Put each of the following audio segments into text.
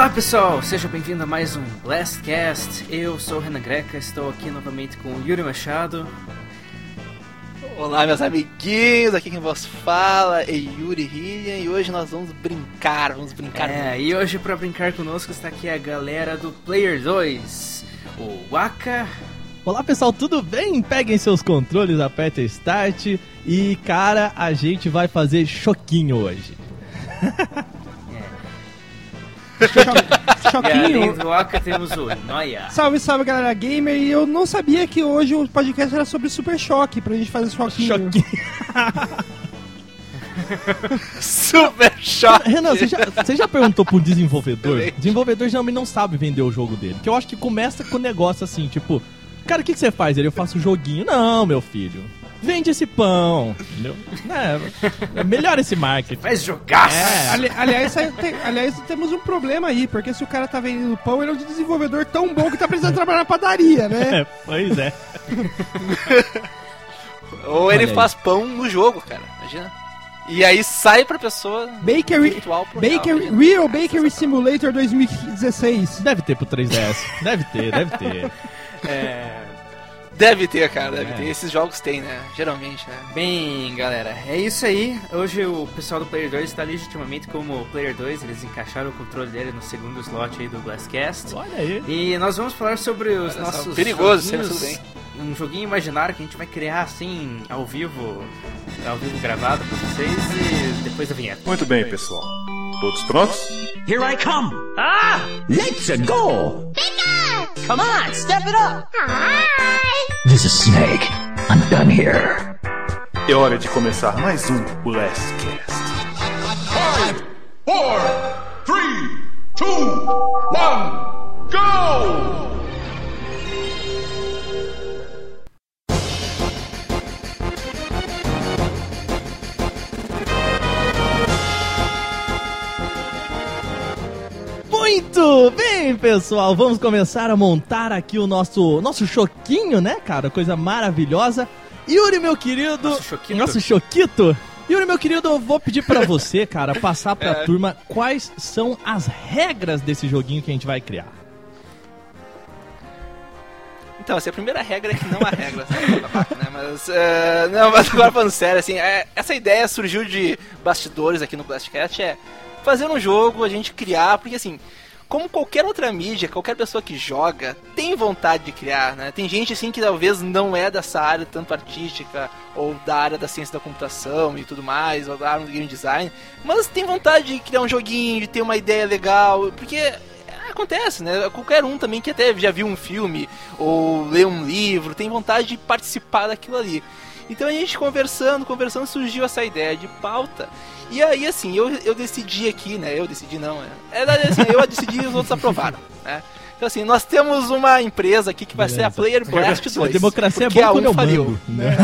Olá pessoal, seja bem-vindo a mais um Blastcast. Eu sou o Renan Greca, estou aqui novamente com o Yuri Machado. Olá, meus amiguinhos, aqui quem vos fala é Yuri Hillian e hoje nós vamos brincar, vamos brincar. É, muito. e hoje para brincar conosco está aqui a galera do Player 2, o Waka. Olá pessoal, tudo bem? Peguem seus controles, apertem Start e cara, a gente vai fazer choquinho hoje. Choquinho. temos o Noia. Salve, salve galera gamer. E eu não sabia que hoje o podcast era sobre Super Choque, pra gente fazer choquinho. Choquinho. Super choque! Renan, você já, você já perguntou pro desenvolvedor? O desenvolvedor geralmente não sabe vender o jogo dele. Que eu acho que começa com um negócio assim, tipo, cara, o que, que você faz? Ele, eu faço joguinho. Não, meu filho. Vende esse pão. Entendeu? É, melhora esse marketing. Faz jogaço! É. Ali- aliás, tem- aliás, temos um problema aí, porque se o cara tá vendendo pão, ele é um desenvolvedor tão bom que tá precisando trabalhar na padaria, né? É, pois é. Ou ele aí. faz pão no jogo, cara, imagina. E aí sai pra pessoa Bakery, virtual pro real, Bakery, imagina. Real Bakery Simulator 2016. Deve ter pro 3DS. Deve ter, deve ter. Deve ter, cara, deve É. ter. Esses jogos tem, né? Geralmente, né? Bem, galera, é isso aí. Hoje o pessoal do Player 2 está legitimamente como Player 2, eles encaixaram o controle dele no segundo slot aí do Blastcast. Olha aí. E nós vamos falar sobre os Olha só, nossos perigoso, joguinhos, sempre tudo um joguinho imaginário que a gente vai criar assim ao vivo, ao vivo gravado pra vocês e depois da vinheta. Muito bem, pessoal. Todos prontos? Here I come. Ah! Let's go. Come on, step it up. This is Snake. I'm done here. É hora de começar mais um Blastcast. Five, four, three, two, one, go! Muito bem, pessoal. Vamos começar a montar aqui o nosso nosso choquinho, né, cara? Coisa maravilhosa. Yuri, meu querido. Nosso choquito. Nosso choquito. Yuri, meu querido, eu vou pedir pra você, cara, passar pra É. turma quais são as regras desse joguinho que a gente vai criar. Então, assim, a primeira regra é que não há regras, né? né? Mas, é, não, mas agora falando sério, assim, é, essa ideia surgiu de bastidores aqui no Blastcast, é fazer um jogo, a gente criar, porque assim, como qualquer outra mídia, qualquer pessoa que joga tem vontade de criar, né? Tem gente assim que talvez não é dessa área tanto artística ou da área da ciência da computação e tudo mais, ou da área do game design, mas tem vontade de criar um joguinho, de ter uma ideia legal, porque acontece, né? Qualquer um também que até já viu um filme ou lê um livro tem vontade de participar daquilo ali. Então a gente conversando, conversando, surgiu essa ideia de pauta. E aí, assim, eu, eu decidi aqui, né? Eu decidi não, né? É, assim, eu decidi e os outros aprovaram, né? Então, assim, nós temos uma empresa aqui que vai ser a Beleza. Player Blast 2. A democracia é boa a quando eu um faliu. mando, né?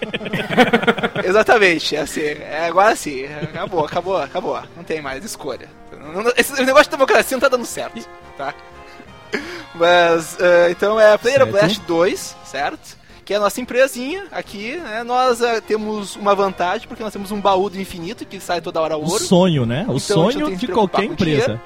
Exatamente, é assim, é, agora sim, acabou, acabou, acabou. Não tem mais escolha. Esse negócio de democracia não tá dando certo, tá? Mas, eh, então é a Player Certo. Blast 2, certo? Que é a nossa empresinha aqui, né? Nós eh, temos uma vantagem, porque nós temos um baú do infinito que sai toda hora O ouro. sonho, né? O Então, sonho que de qualquer empresa.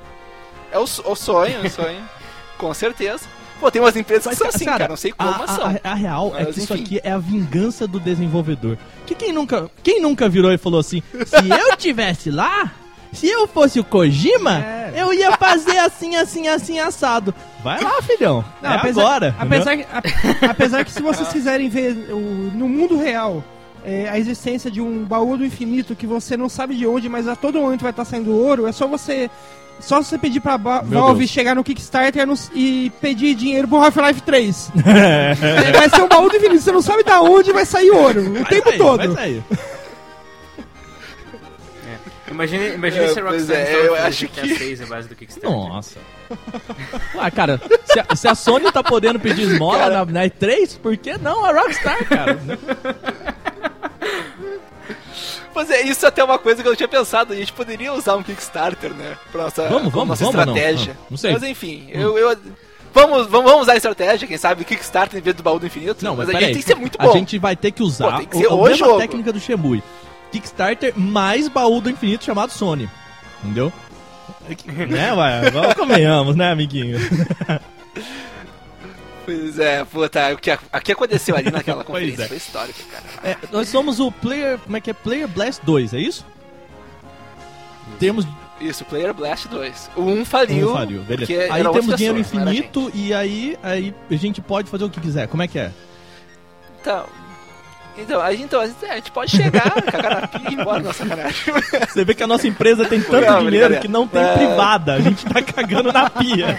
É o, o sonho, o sonho. Com certeza. Pô, tem umas empresas que Mas, são assim, cara, cara, não sei como, a, mas a- são. a- a real é Mas, que isso enfim. aqui é a vingança do desenvolvedor. Que quem nunca, quem nunca virou e falou assim: se eu tivesse lá, se eu fosse o Kojima, É. eu ia fazer assim, assim, assim, assado. Vai lá, filhão. Não, é apesar, agora. Apesar que, a- apesar que se vocês quiserem ver o- no mundo real é, a existência de um baú do infinito que você não sabe de onde, mas a todo momento vai estar saindo ouro, é só você. Só você pedir pra Ba- Meu Valve Deus. chegar no Kickstarter e pedir dinheiro pro Half-Life 3. É, vai ser um baú do infinito, você não sabe da onde vai sair ouro o Vai tempo sair, todo. Vai sair. Imagina, imagina É, se a pois Rockstar é, eu acho GTA que- 6 a base do Kickstarter. Nossa. Ah, cara, se a, se a Sony tá podendo pedir esmola Cara. na, na E3, por que não a Rockstar, cara? Pois é, isso é até uma coisa que eu tinha pensado. A gente poderia usar um Kickstarter, né? Pra nossa, Vamos, vamos, nossa vamos ou não? estratégia. Ah, não sei. Mas enfim, eu. eu vamos, vamos, vamos usar a estratégia, quem sabe Kickstarter em vez do baú do infinito. Não, mas, a peraí. gente tem que ser muito bom. A gente vai ter que usar Pô, que o- a mesma jogo. técnica do Shemui. Kickstarter mais baú do infinito chamado Sony. Entendeu? né, ué? Vamos convenhamos, né, amiguinho? Pois é, puta, o que, o que aconteceu ali naquela conferência é. foi histórico, cara. É, nós somos o Player. Como é que é? Player Blast 2, é isso? Temos Isso, Player Blast 2. O 1 faliu. um falhou, beleza. Aí temos dinheiro infinito e aí, aí a gente pode fazer o que quiser. Como é que é? Então, então, a gente, então, a gente- pode chegar, cagar na pia e ir embora na sacanagem. Você vê que a nossa empresa tem tanto Não, dinheiro que não tem É. privada. A gente tá cagando na pia.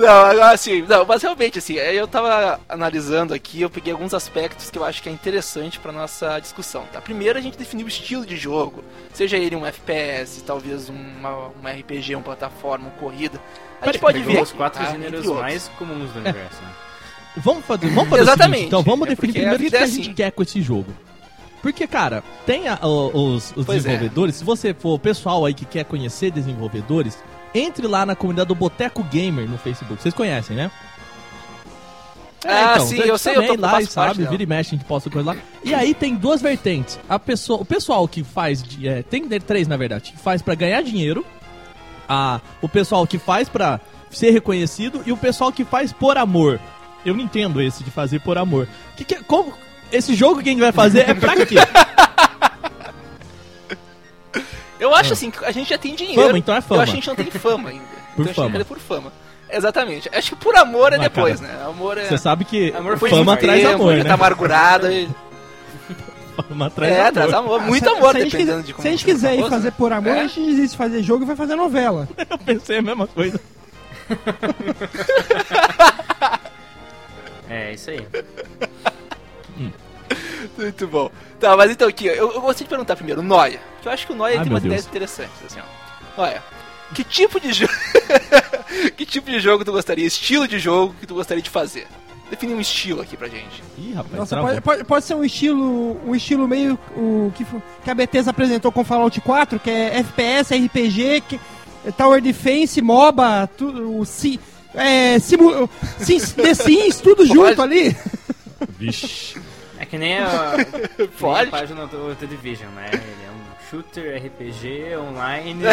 Não, agora assim, não, mas realmente assim, eu tava analisando aqui, eu peguei alguns aspectos que eu acho que é interessante pra nossa discussão, tá? Primeiro a gente definiu o estilo de jogo, seja ele um FPS, talvez uma, um RPG, uma plataforma, uma corrida. A gente pode ver os quatro tá? gêneros mais comuns do universo. né? Vamos fazer, vamos fazer o Exatamente. seguinte, então vamos É definir primeiro o que é a gente assim. quer com esse jogo. Porque, cara, tem a- o- os, os é. desenvolvedores, se você for o pessoal aí que quer conhecer desenvolvedores, entre lá na comunidade do Boteco Gamer no Facebook. Vocês conhecem, né? Ah, sim, tem- eu sei, eu também tô- lá, e sabe, vira e mexe, a gente posta coisa lá. E aí tem duas vertentes. A pessoa, o pessoal que faz, de- é, tem três na verdade, que faz pra ganhar dinheiro, a, o pessoal que faz pra ser reconhecido e o pessoal que faz por amor. Eu não entendo esse de fazer por amor. Que que, como, esse jogo que a gente vai fazer é pra quê? Eu acho assim, que a gente já tem dinheiro. Fama, então é fama. Eu acho que a gente não tem fama ainda. Por então a fama. gente quer por fama. Exatamente. Acho que por amor é Mas, depois, cara, né? Amor é. Você sabe que Amor fama traz tempo, amor, né? tá amargurado. E... Fama traz É, amor. traz amor. Muito Se- amor, se a gente dependendo quiser- de como Se a gente quiser ir fazer né? por amor, É. a gente desiste de fazer jogo e vai fazer novela. Eu pensei a mesma coisa. É, isso aí. Muito bom. Tá, mas então aqui, eu, eu gostaria de perguntar primeiro, o Noia. Que eu acho que o Noia tem umas Deus. ideias interessantes, assim, ó. Noia, que tipo de jogo. que tipo de jogo tu gostaria? Estilo de jogo que tu gostaria de fazer? Define um estilo aqui pra gente. Ih, rapaz, Nossa, pode, pode, pode ser um estilo um estilo meio o que, que a Bethesda apresentou com Fallout 4, que é FPS, RPG, que, é Tower Defense, MOBA, tudo, o si, é, simu, sim, The Sims, tudo junto ali. Vixe. É que nem a, que nem Pode. a página do The Division, né? Ele é um shooter, RPG, online,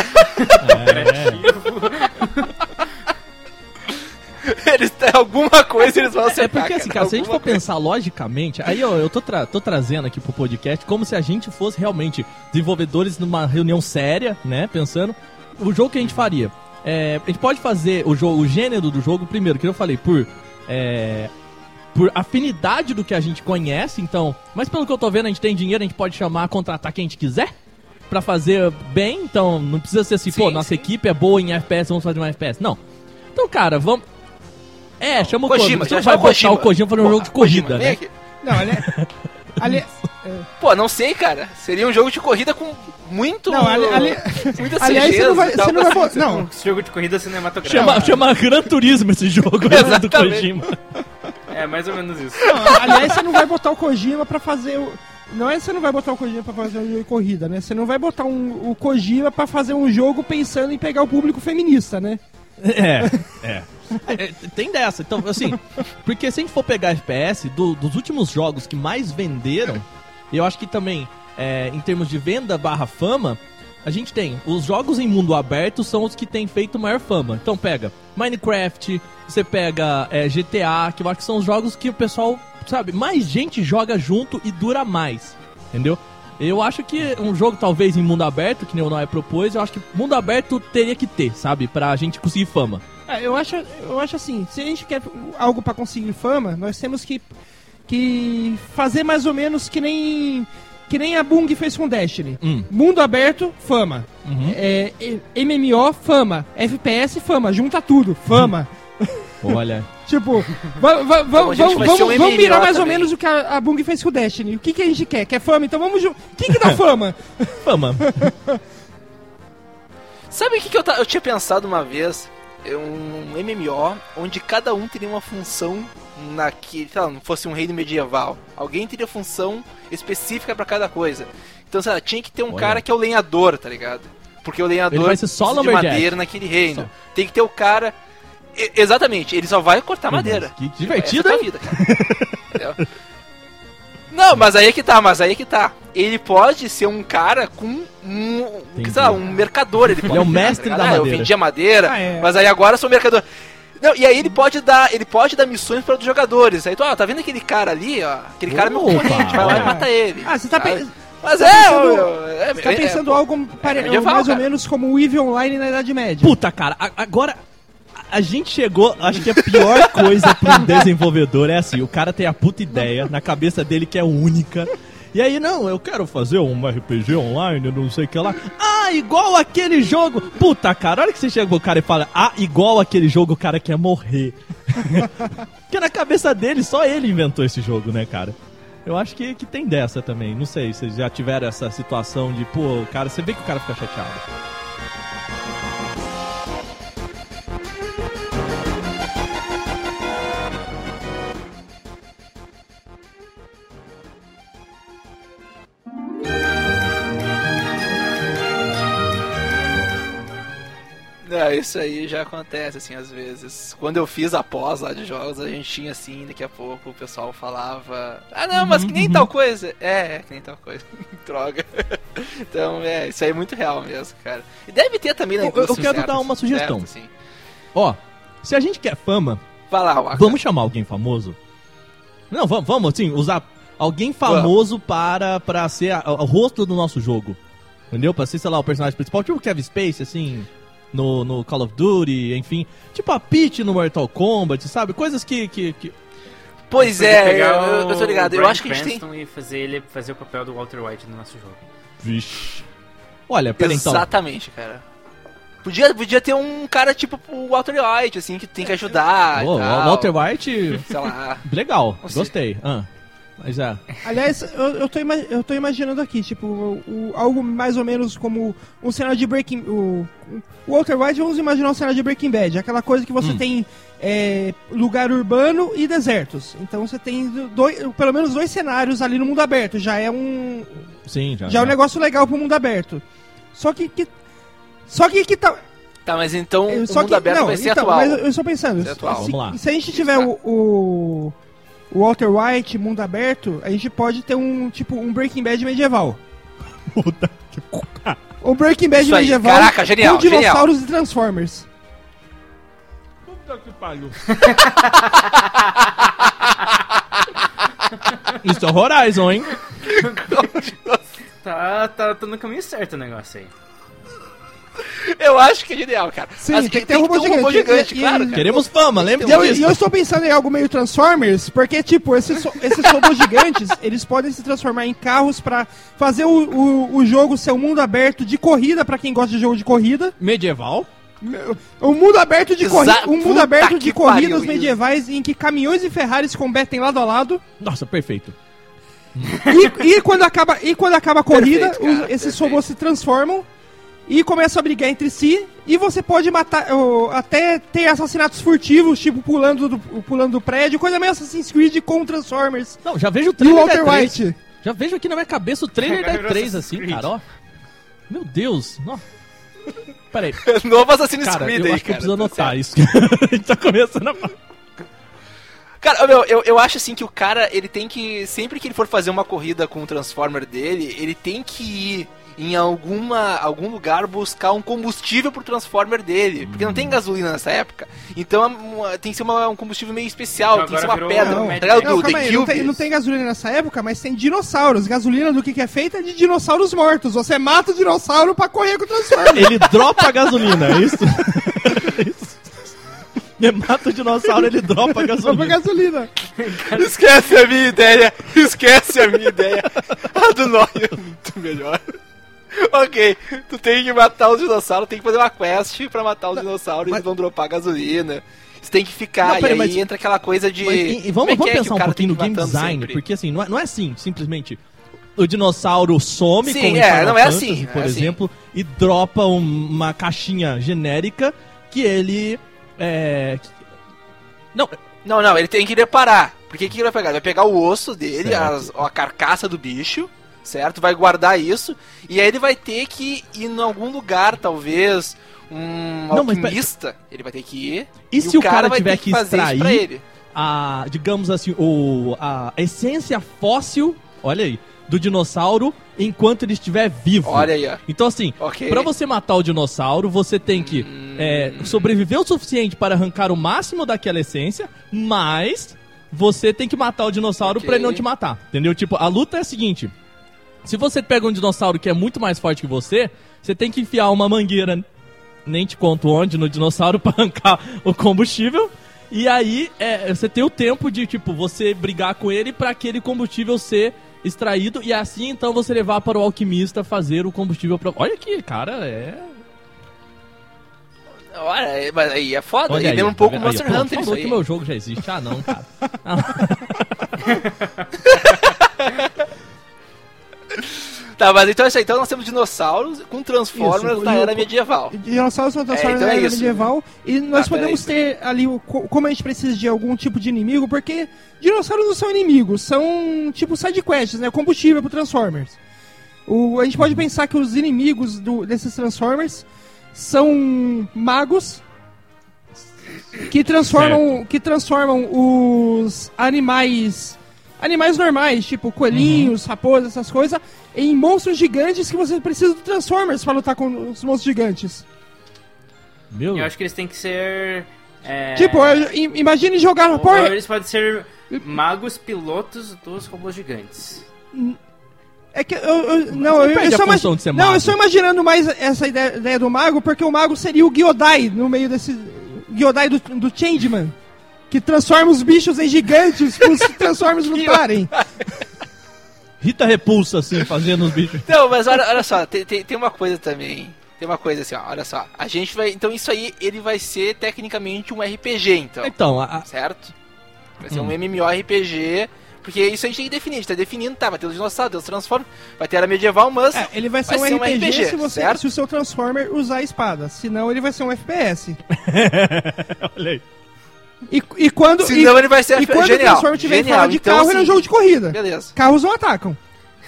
Eles têm alguma coisa eles vão É acertar. porque assim, cara, se a gente for alguma pensar logicamente, aí ó, eu tô, tra- tô trazendo aqui pro podcast como se a gente fosse realmente desenvolvedores numa reunião séria, né? Pensando o jogo que a gente faria. É, a gente pode fazer o jogo, o gênero do jogo, primeiro, que eu falei, por. é, por afinidade do que a gente conhece, então. Mas pelo que eu tô vendo, a gente tem dinheiro, a gente pode chamar, contratar quem a gente quiser pra fazer bem, então não precisa ser assim, pô, Sim, nossa sim. equipe é boa em FPS, vamos fazer um FPS. Não. Então, cara, vamos. É, chama o Kojima. Você não vai o botar o Kojima. Fazer um jogo de corrida, né? Não, ali, ali, Pô, não sei, cara. Seria um jogo de corrida com muito. Não, ali- ali- muitas aliás, você não vai, você não vai botar, não, um jogo de corrida cinematográfica. Chama, chama Gran Turismo esse jogo né, do. Kojima. É, mais ou menos isso. não, aliás, você não vai botar o Kojima pra fazer o não é que você não vai botar o Kojima pra fazer um jogo de corrida, né? Você não vai botar um, o Kojima pra fazer um jogo pensando em pegar o público feminista, né? É, é. É, Tem dessa, então, assim, porque se a gente for pegar FPS, do- dos últimos jogos que mais venderam, eu acho que também, é, em termos de venda barra fama, a gente tem, os jogos em mundo aberto são os que têm feito maior fama. Então pega Minecraft, você pega é, GTA, que eu acho que são os jogos que o pessoal, sabe, mais gente joga junto e dura mais, entendeu? Eu acho que um jogo talvez em mundo aberto, que nem o Noé propôs, eu acho que mundo aberto teria que ter, sabe, pra gente conseguir fama. É, eu acho, eu acho assim, se a gente quer algo pra conseguir fama, nós temos que, que fazer mais ou menos que nem que nem a Bung fez com Destiny. Hum. Mundo aberto, fama. Uhum. É, MMO, fama. FPS, fama. Junta tudo, fama. Olha. Tipo, Então vamos, mirar MMO mais ou menos o que a, a Bung fez com o Destiny. O que, que a gente quer? Quer fama? Então vamos. O que, que dá fama? Fama. Sabe o que, que eu, ta- eu tinha pensado uma vez? É Um MMO onde cada um teria uma função naquele. Sei lá, não fosse um reino medieval. Alguém teria função específica pra cada coisa. Então, sei lá, tinha que ter um Olha. cara que é o lenhador, tá ligado? Porque o lenhador vai ser só de madeira naquele reino. Tem que ter o cara. Exatamente, ele só vai cortar madeira. Que divertido, é a tua hein? vida, cara. Não, mas aí é que tá, mas aí é que tá. Ele pode ser um cara com um, Entendi. sei lá, um mercador. Ele, pode é o mestre tá da? Ah, Eu madeira. vendia madeira, Ah, é. mas aí agora eu sou mercador. Não, e aí ele pode dar, ele pode dar missões para os jogadores. Aí tu, ó, tá vendo aquele cara ali, ó? Aquele cara é meu Opa, concorrente, vai lá e mata ele. Ah, você tá, Sabe? pe- Mas tá é, pensando- meu, é, você tá é- pensando é- algo pare- medieval, mais ou menos como o EVE Online na Idade Média. Puta, cara, agora a- gente chegou, acho que a pior coisa pra um desenvolvedor é assim, o cara tem a puta ideia na cabeça dele que é única. E aí, não, eu quero fazer um RPG online, não sei o que lá. Ah, igual aquele jogo. Puta, cara, a hora que você chega pro cara e fala, ah, igual aquele jogo, o cara quer morrer. Porque na cabeça dele, só ele inventou esse jogo, né, cara? Eu acho que, que tem dessa também. Não sei se vocês já tiveram essa situação de, pô, cara, você vê que o cara fica chateado. É, isso aí já acontece, assim, às vezes. Quando eu fiz a pós lá de jogos, a gente tinha assim, daqui a pouco o pessoal falava. Ah não, mas que nem tal coisa. É, é, que nem tal coisa. Droga. Então, é, isso aí é muito real mesmo, cara. E deve ter também na Eu- eu indústria quero certa, dar uma sugestão. certo, assim. Ó, se a gente quer fama, Vai lá, Waka. vamos chamar alguém famoso? Não, vamos, vamos, assim, usar alguém famoso para, para ser a- o rosto do nosso jogo. Entendeu? Pra ser, sei lá, o personagem principal, tipo o Kevin Space, assim, no, no Call of Duty, enfim. Tipo a Peach no Mortal Kombat, sabe? Coisas que. que, que- Pois é, eu, eu, eu tô ligado. Eu acho que a gente tem. E fazer ele fazer o papel do Walter White no nosso jogo. Vixe. Olha, pera então. Exatamente, cara. Podia, podia ter um cara tipo o Walter White, assim, que tem que ajudar. Ô, e tal. Walter White, Sei lá. legal, sei. gostei. Ah, mas é. Aliás, eu, eu, tô eu tô imaginando aqui, tipo, o- o- algo mais ou menos como um cenário de Breaking... O, o Walter White, vamos imaginar um cenário de Breaking Bad. Aquela coisa que você Hum. tem é, lugar urbano e desertos. Então você tem dois, pelo menos dois cenários ali no mundo aberto. Já é um, Sim, já. já é um negócio legal pro mundo aberto. Só que... que só que que tá... Tá, mas então eu- o só mundo que, aberto não, vai ser então, atual. Mas eu estou pensando, Ser atual. se, Vamos lá. se a gente tiver o, o, o Walter White, mundo aberto, a gente pode ter um, tipo, um Breaking Bad medieval. Puta que O Breaking Bad Isso aí, medieval caraca, genial, com dinossauros e Transformers. Puta que pariu. Isso é Horizon, hein? Tá, tá, tá no caminho certo o negócio aí. Eu acho que é genial, cara. Sim, Mas tem que ter um robô gigante. gigante, E- claro, cara. Queremos fama, lembra disso. e eu estou pensando em algo meio Transformers, porque, tipo, esses, so- esses robôs gigantes, eles podem se transformar em carros pra fazer o, o, o jogo ser um mundo aberto de corrida, pra quem gosta de jogo de corrida. Medieval? Um mundo aberto de corrida, um mundo aberto de corridas pariu, medievais em que caminhões e Ferraris combatem lado a lado. Nossa, perfeito. E, e quando acaba e quando acaba a corrida, Perfeito, cara, os- esses perfeito. robôs se transformam e começam a brigar entre si. E você pode matar, ou, até ter assassinatos furtivos, tipo pulando do, pulando do prédio, coisa meio Assassin's Creed com Transformers. Não, já vejo o E o trailer Walter da E3. White. Já vejo aqui na minha cabeça o trailer da Pegaram E3 Assassin's assim, Creed. cara, ó. Meu Deus. Ó. Peraí. Novo Assassin's Cara, Creed eu aí, acho que eu cara. preciso tá anotar isso. a gente tá começando a... Cara, meu, eu, eu acho assim que o cara, ele tem que. Sempre que ele for fazer uma corrida com o Transformer dele, ele tem que ir em alguma, algum lugar buscar um combustível pro Transformer dele. Porque não tem gasolina nessa época. Então é- tem que ser uma- um combustível meio especial, Então tem que ser uma pedra. um tá ligado? Do Não, The calma aí, não tem, não tem gasolina nessa época, mas tem dinossauros. Gasolina do que, que é feita? De dinossauros mortos. Você mata o dinossauro pra correr com o Transformer. Ele dropa a gasolina, é isso? É isso. Ele mata o dinossauro, ele dropa a gasolina. gasolina. Esquece a minha ideia! Esquece a minha ideia! A do Noia é muito melhor. Ok, tu tem que matar os dinossauros, tem que fazer uma quest pra matar os dinossauros e mas- eles vão dropar gasolina. Você tem que ficar, Não, peraí, e aí mas- entra aquela coisa de. Mas, e- vamos é vamos é pensar um pouquinho no game design, sempre? porque assim, não é, não é assim, simplesmente o dinossauro some, Sim, como é, não é Fantasy, assim, por é assim. exemplo, e dropa um- uma caixinha genérica que ele... É... Não, Não, não, ele tem que reparar. Porque o que ele vai pegar? Ele vai pegar o osso dele, as- a carcaça do bicho, certo? Vai guardar isso. E aí ele vai ter que ir em algum lugar, talvez. Um Não, mas alquimista. Ele vai ter que ir. E se o cara vai tiver que isso extrair pra ele. a, digamos assim, o, a essência fóssil, olha aí, do dinossauro enquanto ele estiver vivo. Olha aí, ó. Então, assim, Ok. pra você matar o dinossauro, você tem que é, sobreviver o suficiente para arrancar o máximo daquela essência, mas você tem que matar o dinossauro Ok. pra ele não te matar. Entendeu? Tipo, a luta é a seguinte: se você pega um dinossauro que é muito mais forte que você, você tem que enfiar uma mangueira, nem te conto onde, no dinossauro pra arrancar o combustível. E aí, é, você tem o tempo de, tipo, você brigar com ele pra aquele combustível ser extraído e assim então você levar para o alquimista fazer o combustível. Olha aqui, cara, é. Olha, mas aí é foda. Olha aí, lembra um tá pouco o Monster Aí, Hunter isso falou que meu jogo já existe. Ah, não, cara. Tá, mas então é isso aí. Então nós temos dinossauros com Transformers Isso, na o- era medieval. Dinossauros são transformados É, então na é era isso. medieval. E nós Tá, podemos ter ali, como a gente precisa de algum tipo de inimigo, porque dinossauros não são inimigos, são tipo sidequests, né? Combustível pro Transformers. O, a gente pode pensar que os inimigos do- desses Transformers são magos que transformam, que transformam os animais animais normais, tipo coelhinhos, raposas, essas coisas, em monstros gigantes que você precisa do Transformers pra lutar com os monstros gigantes. Meu, Eu acho que eles têm que ser. é, Tipo, imagine jogar porra, ou eles podem ser magos pilotos dos robôs gigantes. É que eu, eu- não, eu, eu só ser não, mago. eu estou imaginando mais essa ideia, ideia do mago, porque o mago seria o Gyodai no meio desse Gyodai do, do Changeman, que transforma os bichos em gigantes para os Transformers lutarem. Rita Repulsa, assim, fazendo os bichos. Não, mas olha, olha só, tem, tem, tem uma coisa também. Tem uma coisa assim, ó, olha só. A gente vai. Então isso aí, ele vai ser tecnicamente um RPG, então. Então, a, Certo? Vai ser Hum. um MMORPG. Porque isso a gente tem que definir, a gente tá definindo, tá? Vai ter os dinossauros, tem os Transformers, vai ter a medieval, mas. É, ele vai ser, Vai um, ser um RPG RPG, se, você, certo? se o seu Transformer usar a espada, senão ele vai ser um FPS. olha aí. E, e quando, e, Senão ele vai ser e quando genial. o Transformer estiver em genial. forma de Então, carro, ele é um assim, jogo de corrida. Beleza. Carros não atacam.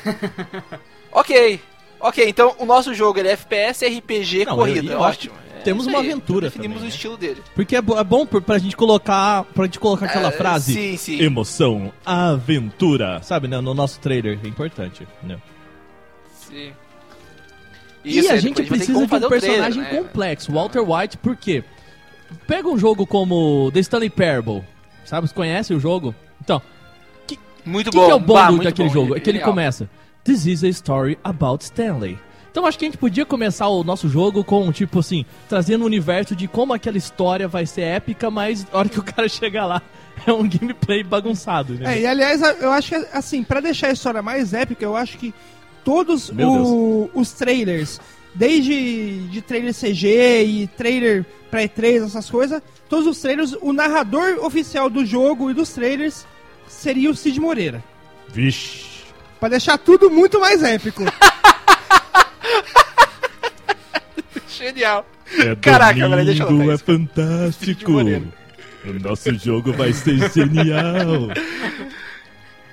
Ok. Ok, então o nosso jogo ele é FPS, RPG, Não, corrida. eu- eu acho ótimo. É temos uma aí. aventura Definimos também, o né? estilo dele. Porque é, bo- é bom pra, pra gente colocar. Pra gente colocar aquela É, frase. sim, sim. Emoção, aventura. Sabe, né? No nosso trailer. É importante. Né? Sim. e Isso, a gente precisa de um o trailer, personagem né? complexo. Walter White, por quê? Pega um jogo como The Stanley Parable. Sabe? Você conhece o jogo? Então, Muito o que, bom. que é o bom Bah, do- muito daquele bom, jogo? É que ele começa. This is a story about Stanley. Então acho que a gente podia começar o nosso jogo com, tipo assim, trazendo o universo de como aquela história vai ser épica, mas na hora que o cara chegar lá, é um gameplay bagunçado, né? É, e aliás, eu acho que, assim, pra deixar a história mais épica, eu acho que todos o- os trailers, desde de trailer CG e trailer pré-3, essas coisas, todos os trailers, o narrador oficial do jogo e dos trailers seria o Cid Moreira. Vixe. Pra deixar tudo muito mais épico. Genial. É Caraca, peraí, deixa eu anotar é isso. fantástico. O nosso jogo vai ser genial.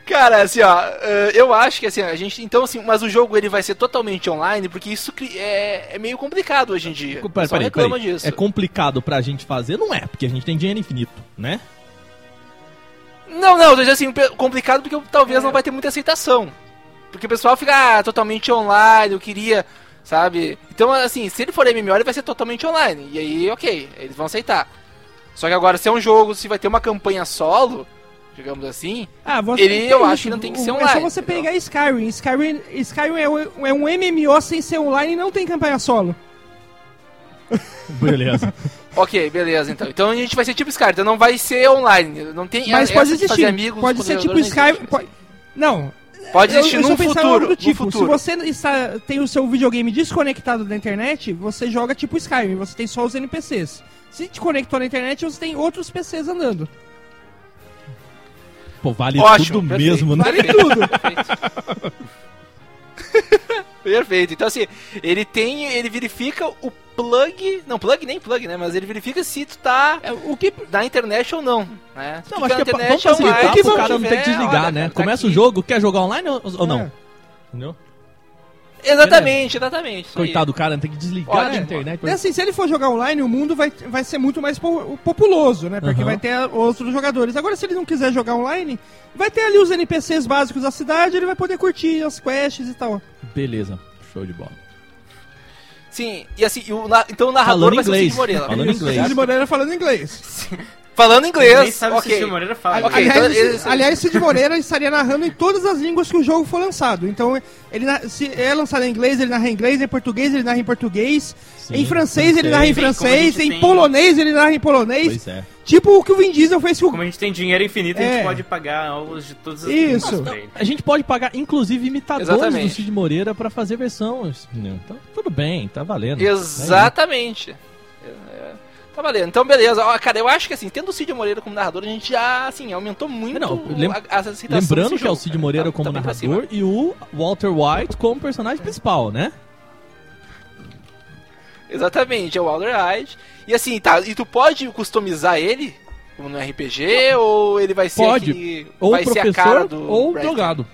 Cara, assim, ó, eh, eu acho que assim, a gente. Então, assim, mas o jogo ele vai ser totalmente online, porque isso é, é meio complicado hoje em dia. Reclama peraí. disso. É complicado pra gente fazer? Não é, porque a gente tem dinheiro infinito, né? Não, não, assim, complicado porque talvez não vai ter muita aceitação. Porque o pessoal fica ah, totalmente online, eu queria, sabe? Então, assim, se ele for MMO, ele vai ser totalmente online. E aí, ok, eles vão aceitar. Só que agora, se é um jogo, se vai ter uma campanha solo, digamos assim, Ah, você, Ele, eu acho que não tem que ser É online, só você entendeu? pegar Skyrim. Skyrim, Skyrim é, um- é um MMO sem ser online e não tem campanha solo. Beleza. ok, beleza, então. Então a gente vai ser tipo Skyrim, então não vai ser online. Não tem Mas essa pode de existir. fazer amigos pode ser tipo Skyrim. Pode... assim. Não. Pode existir eu só num futuro, tipo, se futuro. você está, tem o seu videogame desconectado da internet, você joga tipo Skyrim, você tem só os NPCs. Se te conectou na internet, você tem outros PCs andando. Pô, vale Ótimo, tudo perfeito. mesmo, né? Vale tudo. Perfeito. Então assim, ele tem, ele verifica o plug, não plug nem plug, né? Mas ele verifica se tu tá É, O que na internet ou não, né? Se Não, tu acho tá que é na pra, vamos facilitar online, pro se cara não ter que desligar, olha, né? tá Começa o aqui. jogo, quer jogar online ou, ou não? É. Entendeu? Exatamente, exatamente. Coitado do cara, tem que desligar Olha, a internet. É assim, se ele for jogar online, o mundo vai, vai ser muito mais po- populoso, né? Porque Aham. vai ter outros jogadores. Agora, se ele não quiser jogar online, vai ter ali os NPCs básicos da cidade, ele vai poder curtir as quests e tal. Beleza, show de bola. Sim, e assim, e o então o narrador Falando vai ser o inglês, Cid Moreira. falando inglês. Cid Moreira falando inglês. Falando Nem inglês, sabe se o ok. Cid Moreira fala. Ok, inglês. então aliás, aliás, Cid Moreira estaria narrando em todas as línguas que o jogo for lançado. Então, ele se é lançado em inglês, ele narra em inglês, em português, ele narra em português, Sim, em francês, ele narra em a francês, em tem- polonês, ele narra em polonês. Pois é. Tipo o que o Vin Diesel fez com Como a gente tem dinheiro infinito, a É. gente pode pagar alvos de todas as Isso. ele. A gente pode pagar, inclusive, imitadores Exatamente. do Cid Moreira pra fazer versões. Então, tudo bem, tá valendo. Exatamente. É, Tá valendo. Então, beleza. Ó, cara, eu acho que assim, tendo o Cid Moreira como narrador, a gente já, assim, aumentou muito Não, lem- a, a Lembrando que é o jogo, Cid. Moreira Tá- como tá narrador e o Walter White como personagem principal, né? Exatamente, é o Walter Hyde. E assim, tá, e tu pode customizar ele, como no RPG, ou ele vai ser Pode. aquele- Ou vai ser a cara professor do ou Brad drogado.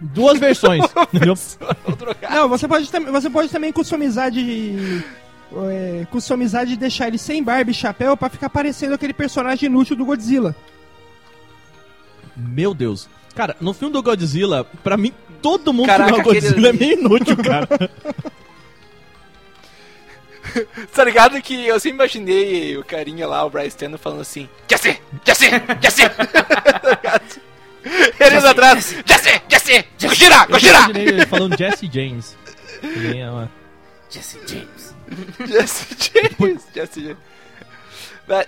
Duas versões. Não, você pode, você pode também customizar de. É, customizar de deixar ele sem barba e chapéu pra ficar parecendo aquele personagem inútil do Godzilla. Meu Deus. Cara, no filme do Godzilla, pra mim, todo mundo Caraca, que não é o aquele Godzilla é ali. meio inútil, cara. Tá ligado que eu sempre imaginei o carinha lá, o Bryce Stano, falando assim: Jesse! Jesse! Jesse! Tá ligado? Eles atrás: Jesse! Jesse! Gojira! Eu Gojira! imaginei ele falando Jesse James. Ele é uma- Jesse James. Jesse James. Jesse James.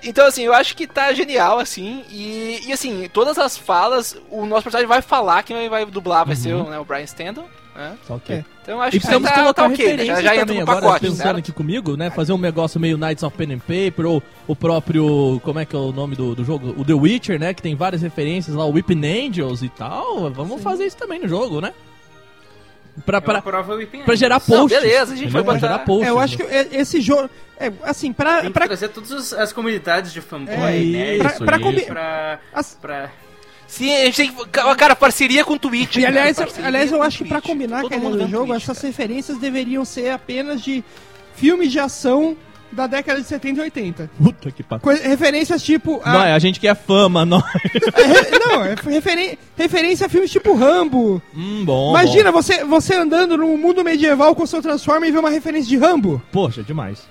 Então, assim, eu acho que tá genial, assim, e, e assim, todas as falas, o nosso personagem vai falar, quem vai dublar vai ser o, né, o Brian Standon, né? Tá ok. É. Então eu acho E que precisamos tá, colocar tá ok, né? referências já, já também agora, pacote, pensando certo? aqui comigo, né? Fazer um negócio meio Knights of Pen and Paper, ou o próprio, como é que é o nome do, do jogo? O The Witcher, né? Que tem várias referências lá, o Whipping Angels e tal. Vamos fazer isso também no jogo, né? Pra, Pra, pra, pra gerar Não, posts. beleza, a gente vai Pra botar- gerar posts. É, eu acho né? que é- esse jogo. É, assim, pra. Tem que pra trazer todas as, comunidades de fanboy, É, nerd, isso, pra- pra isso. pra, as- pra... Sim, a gente tem que. Cara, parceria com o Twitch. E cara, aliás, aliás, eu com o acho que pra combinar Todo com a do jogo, Twitch, essas cara. referências deveriam ser apenas de filmes de ação da década de 70 e 80. Puta que pariu. Referências tipo. a- Não, é, a gente quer fama, não. é, re- não, é referen- referência a filmes tipo Rambo. hum, bom. Imagina bom. você, você andando no mundo medieval com o seu Transformer e ver uma referência de Rambo. Poxa, demais.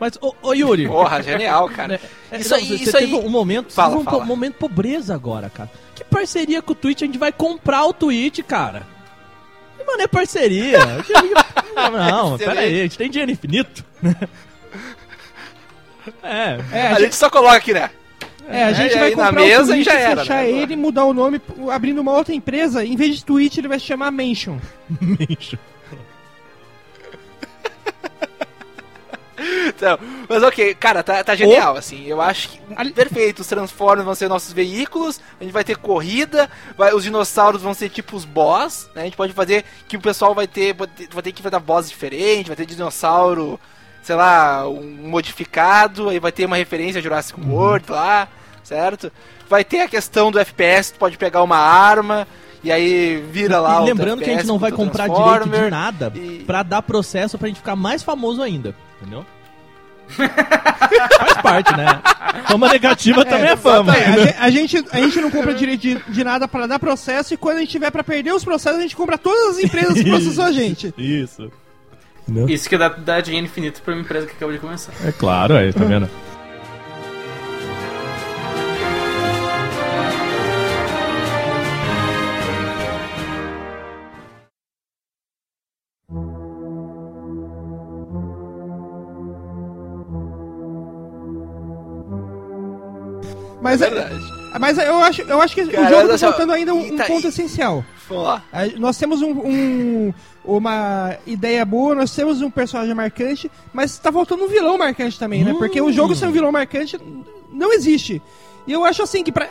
Mas, ô, ô Yuri. Porra, genial, cara. É, Isso não, aí- você isso teve aí- um momento, Fala, um fala. momento pobreza agora, cara. Que parceria com o Twitch? A gente vai comprar o Twitch, cara. Mano, é parceria. não, não, pera aí, a gente tem dinheiro infinito. é, É, A gente só coloca aqui, né? É, a É, gente e vai aí na comprar mesa o Twitch, e já era, fechar né? ele, mudar o nome, abrindo uma outra empresa. Em vez de Twitch, ele vai se chamar Mention. bicho. Então, mas ok, cara, tá, tá genial, assim. Eu acho que perfeito. Os Transformers vão ser nossos veículos, a gente vai ter corrida, vai, os dinossauros vão ser tipo os boss, né? A gente pode fazer que o pessoal vai ter, vai ter, que dar boss diferente, vai ter dinossauro, sei lá, um modificado, aí vai ter uma referência a Jurassic Uhum. World lá, certo? Vai ter a questão do FPS, tu pode pegar uma arma. E aí vira lá E o lembrando que a gente não vai comprar direito de nada e- pra dar processo pra gente ficar mais famoso ainda. Entendeu? Faz parte, né? Fama negativa também é fama. É, a, ge- a gente, a gente não compra direito de, de nada para dar processo e quando a gente tiver para perder os processos, a gente compra todas as empresas que processou a gente. Isso. Isso que dá, dá dinheiro infinito pra uma empresa que acabou de começar. É claro, aí, tá vendo? Mas, é- Verdade. mas eu acho, eu acho que Cara, o jogo tá faltando ainda um, tá- ponto essencial. Nós temos um, um- uma ideia boa, nós temos um personagem marcante, mas tá faltando um vilão marcante também, né? Porque o jogo sem um vilão marcante não existe. E eu acho assim que pra.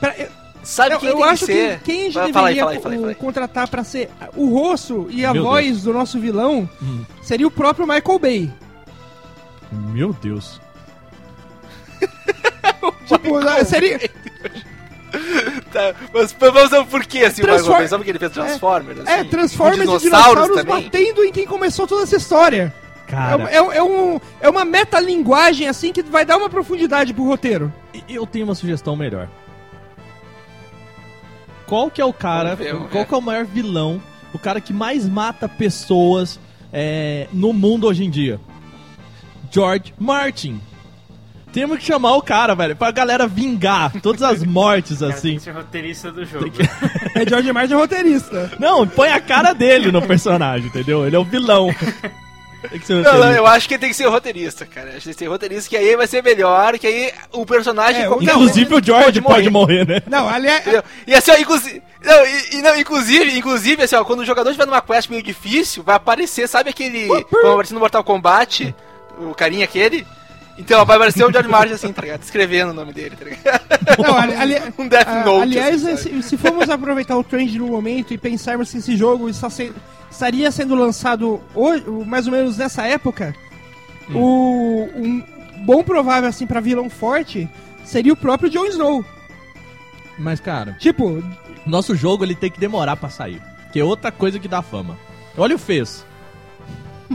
pra- eu Sabe eu, quem eu tem acho que ser? que quem a gente Fala deveria fala fala fala contratar pra ser o rosto e a Meu voz do nosso vilão Hum. seria o próprio Michael Bay. Meu Deus. Tipo, seria. Tá, mas vamos ver por que assim, o Transform- Michael Bay? Só porque ele fez Transformers? É, assim? Transformers Com e dinossauros também? batendo em quem começou toda essa história. É, Cara, é, é um, é uma metalinguagem assim que vai dar uma profundidade pro roteiro. eu tenho uma sugestão melhor. Qual que é o cara, ver, qual que é o maior vilão, o cara que mais mata pessoas é, no mundo hoje em dia? George Martin. Temos que chamar o cara, velho, pra galera vingar todas as mortes, Cara, tem assim. que ser roteirista do jogo. É George Martin é roteirista. Não, põe a cara dele no personagem, entendeu? Ele é o vilão. Tem que ser Não, não, roteirista. eu acho que ele tem que ser roteirista, cara. Acho que tem que ser roteirista, que aí vai ser melhor, que aí o personagem... É, qualquer Inclusive um o George pode morrer, né? Não, aliás. Entendeu? E assim, ó, inclusive, não, e, e não, inclusive, inclusive, assim, ó, quando o jogador estiver numa quest meio difícil, vai aparecer, sabe aquele. Como apareceu no Mortal Kombat, o carinha aquele? Então, vai aparecer o George Martin assim, tá ligado? Escrevendo o nome dele, tá ligado? Não, ali, ali- Um Death ah, Note. aliás, assim, se, se formos aproveitar o trend no momento e pensarmos que esse jogo está se- estaria sendo lançado hoje, mais ou menos nessa época, Hum. o, um bom provável assim para vilão forte seria o próprio Jon Snow. Mas, cara, Tipo, nosso jogo ele tem que demorar pra sair. Que é outra coisa que dá fama. Olha o fez.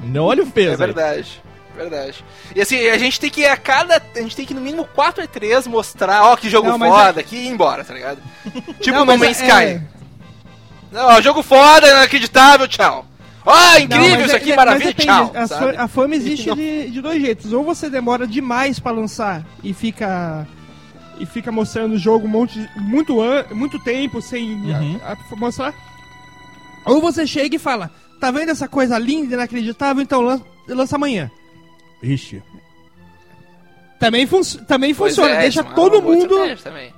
Não olha o fez. É aí. verdade. Verdade. E assim, a gente tem que a cada. A gente tem que no mínimo 4 e 3 mostrar, ó, que jogo Não, foda, que ir embora, tá ligado? Tipo Não, No Man's é- Sky. Não, ó, jogo foda, inacreditável, tchau. Ó, incrível, Não, mas isso é- aqui, é- maravilha, depende, tchau. A, sabe? a fama existe de, de dois jeitos. Ou você demora demais pra lançar e fica e fica mostrando o jogo um monte, muito, an- muito tempo sem Uhum. a- a- mostrar. Ou você chega e fala, tá vendo essa coisa linda, inacreditável, então lança, lança amanhã. Ixi. Também, fun também Pois funciona, é, deixa é todo mundo... estratégia Também.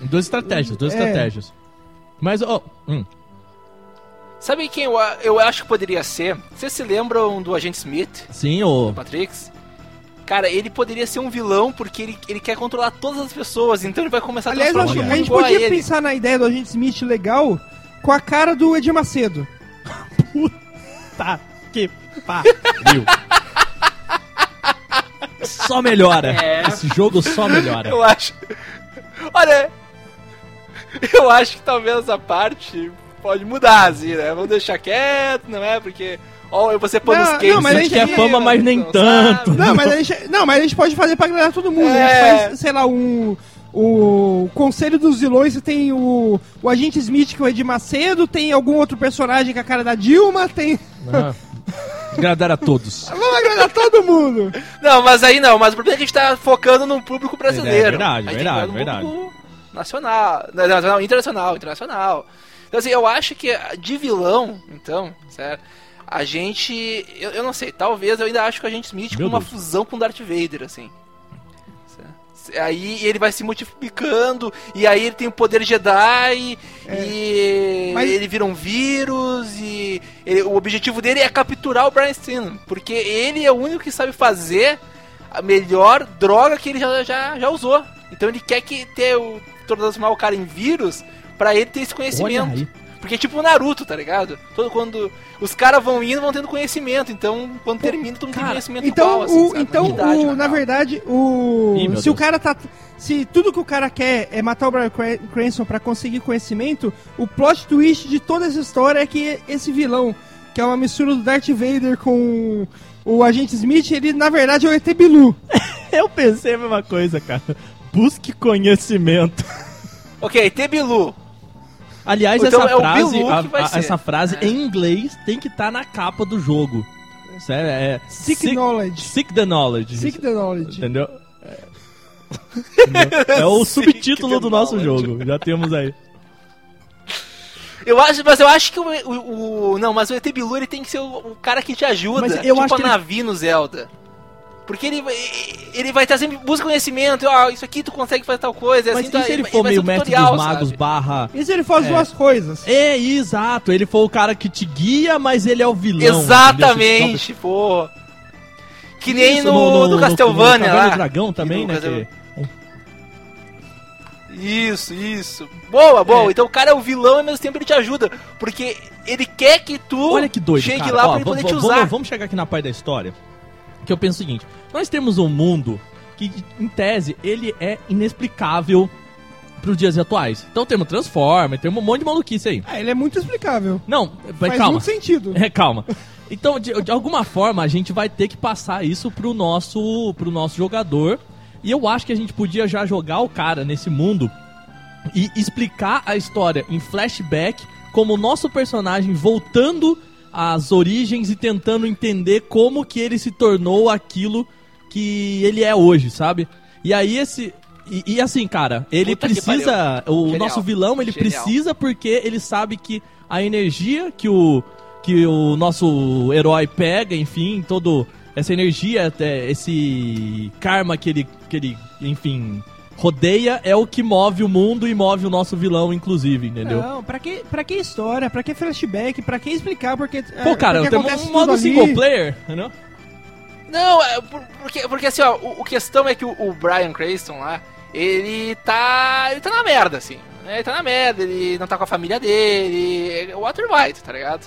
Duas estratégias, duas É. estratégias. Mas, ó. hum, Sabe quem eu, eu acho que poderia ser? Vocês se lembram do Agente Smith, sim, ô. Matrix? Cara, ele poderia ser um vilão porque ele, ele quer controlar todas as pessoas, então ele vai começar a Aliás, acho, a gente a podia ele. pensar na ideia do Agente Smith legal com a cara do Edir Macedo. Tá, que pariu. Só melhora. É. Esse jogo só melhora. Eu acho. Olha, eu acho que talvez essa parte pode mudar, assim, né? Vamos deixar quieto, não é? Porque. Ó, você Não, nos não, cases. mas a a gente quer fama, mas nem não tanto. sabe. Não, mas a gente, não, mas a gente pode fazer pra agradar todo mundo. A É. gente faz, sei lá, um. O Conselho dos Vilões tem o, o Agente Smith, que é o Edir Macedo, tem algum outro personagem com a cara da Dilma, tem. Ah, agradar a todos. Vamos agradar todo mundo! Não, mas aí não, mas o problema é que a gente tá focando no público brasileiro. É verdade, A gente verdade, tá no verdade. público Nacional, não, nacional, internacional, internacional. Então assim, eu acho que de vilão, então, certo? A gente, eu, eu não sei, talvez eu ainda acho que a gente Smith Meu com uma Deus. fusão com Darth Vader, assim. Aí ele vai se multiplicando, e aí ele tem o poder Jedi, e Mas- ele vira um vírus, e ele- o objetivo dele é capturar o Brian Steen, porque ele é o único que sabe fazer a melhor droga que ele já, já, já usou. Então ele quer que ter o transformar o cara em vírus pra ele ter esse Olha conhecimento. Porque é tipo o Naruto, tá ligado? Todo quando os caras vão indo, vão tendo conhecimento. Então, quando termina, todo mundo tem conhecimento Então, igual, assim, o, sabe? então o, na verdade, o. Ih, se o Deus. cara tá. Se tudo que o cara quer é matar o Brian Cran- Cranston pra conseguir conhecimento, o plot twist de toda essa história é que esse vilão, que é uma mistura do Darth Vader com o Agente Smith, ele na verdade é o ET Bilu. Eu pensei a mesma coisa, cara. Busque conhecimento. Ok, Tebilu. Aliás, Então essa é frase, a- a- essa frase É. em inglês tem que estar na capa do jogo. Sério, é Seek knowledge. Seek the knowledge. Seek the knowledge. Entendeu? É, Entendeu? É o Seek subtítulo do nosso knowledge. jogo. Já temos aí. Eu acho, mas eu acho que o, o- o- não, mas o ET Bilu ele tem que ser o, o cara que te ajuda, Mas eu tipo acho a que ele- Navi no Zelda. Porque ele, vai- ele vai estar sempre busca conhecimento, ó, isso aqui tu consegue fazer tal coisa, Mas assim, e se ele for meio um mestre dos magos sabe? barra... E se ele faz É. duas coisas? É, exato. Ele for o cara que te guia, mas ele é o vilão. Exatamente, pô. Que nem Isso, no, no, Castlevania no Caverna lá. Dragão também, né? no que- Isso, isso. Boa, boa. É. Então o cara é o vilão e ao mesmo tempo ele te ajuda. Porque ele quer que tu Olha que doido, chegue cara. lá Ó, pra ele poder te vamos- usar. Vamos chegar aqui na parte da história. Que eu penso o seguinte: nós temos um mundo que, em tese, ele é inexplicável pros dias atuais. Então temos Transformer, temos um monte de maluquice aí. Ah, ele é muito explicável. Não, mas Faz calma. muito sentido. É, calma. Então, de, de alguma forma, a gente vai ter que passar isso pro nosso, pro nosso jogador. E eu acho que a gente podia já jogar o cara nesse mundo e explicar a história em flashback, como o nosso personagem voltando às origens e tentando entender como que ele se tornou aquilo que ele é hoje, sabe? E aí esse. E, e assim, cara, ele Puta precisa. O Genial. nosso vilão, ele Genial. precisa porque ele sabe que a energia que o. que o nosso herói pega, enfim, todo. Essa energia, esse karma que ele, que ele, enfim, rodeia é o que move o mundo e move o nosso vilão, inclusive, entendeu? Não, pra que, pra que história? Pra que flashback? Pra que explicar? Porque. Pô, cara, tem um modo single player, entendeu? Não, é por- porque, porque assim, ó, o, o questão é que o, o Brian Cranston lá, ele tá. ele tá na merda, assim. né? Ele tá na merda, ele não tá com a família dele, é o Walter White, tá ligado?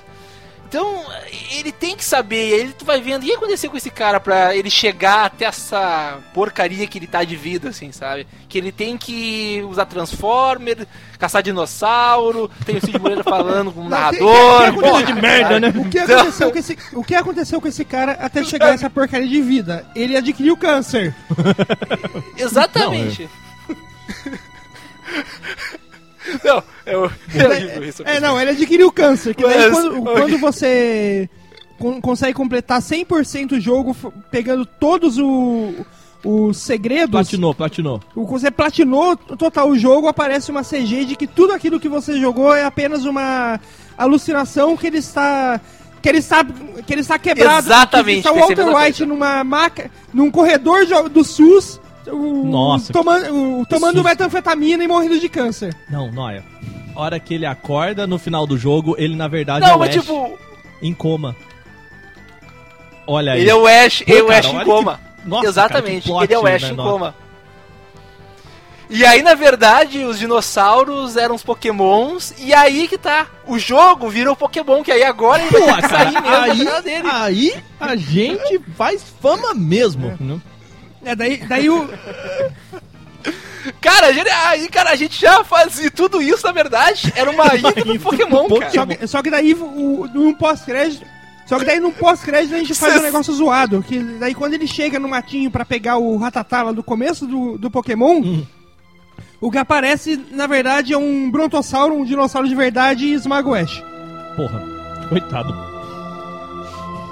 Então, ele tem que saber, ele tu vai vendo o que ia acontecer com esse cara pra ele chegar até essa porcaria que ele tá de vida, assim, sabe? Que ele tem que usar Transformer, caçar dinossauro, tem o Cid Moreira falando com o narrador. que- que- que porra, de merda, né? O que, aconteceu com esse, o que aconteceu com esse cara até chegar a essa porcaria de vida? Ele adquiriu câncer. Exatamente. Não, eu, eu digo isso. É, não, ele adquiriu câncer. Que daí Mas- quando, quando você con- consegue completar 100% o jogo, pegando todos o- os segredos, Platinou, platinou. você platinou total o jogo, aparece uma CG de que tudo aquilo que você jogou é apenas uma alucinação que ele está... Que ele está, que ele está quebrado. Exatamente, Que está o Walter White numa maca, num corredor do SUS, o- Nossa, tomando, o- tomando metanfetamina e morrendo de câncer. Não, Noia. Hora que ele acorda no final do jogo, ele na verdade é Não, o mas Ash tipo, em coma. Olha aí. ele é o Ash, Pô, ele é o cara, Ash em olha que- coma. Nossa, Exatamente, cara, que ele é o plot, Ash né, em coma. E aí, na verdade, os dinossauros eram os pokémons, e aí que tá. O jogo virou Pokémon, que aí agora ele vai Pô, que sair cara, mesmo da aí, dele. aí a gente faz fama mesmo. né? É, daí, daí o, Cara, a gente, aí, cara, a gente já fazia tudo isso, na verdade, era uma ida do Pokémon, cara. Só que, só que daí, o, num pós-crédito. Só que daí no pós-crédito a gente faz um negócio zoado. Que daí quando ele chega no matinho pra pegar o Ratatá lá do começo do, do Pokémon, Hum. o que aparece, na verdade, é um brontossauro, um dinossauro de verdade e esmaga o Ash. Porra, coitado.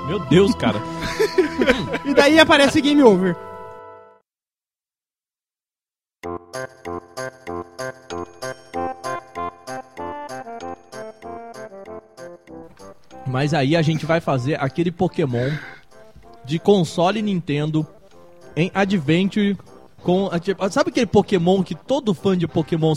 Meu Deus, cara. E daí aparece Game Over. Mas aí a gente vai fazer aquele Pokémon de console Nintendo em Adventure com. Sabe aquele Pokémon que todo fã de Pokémon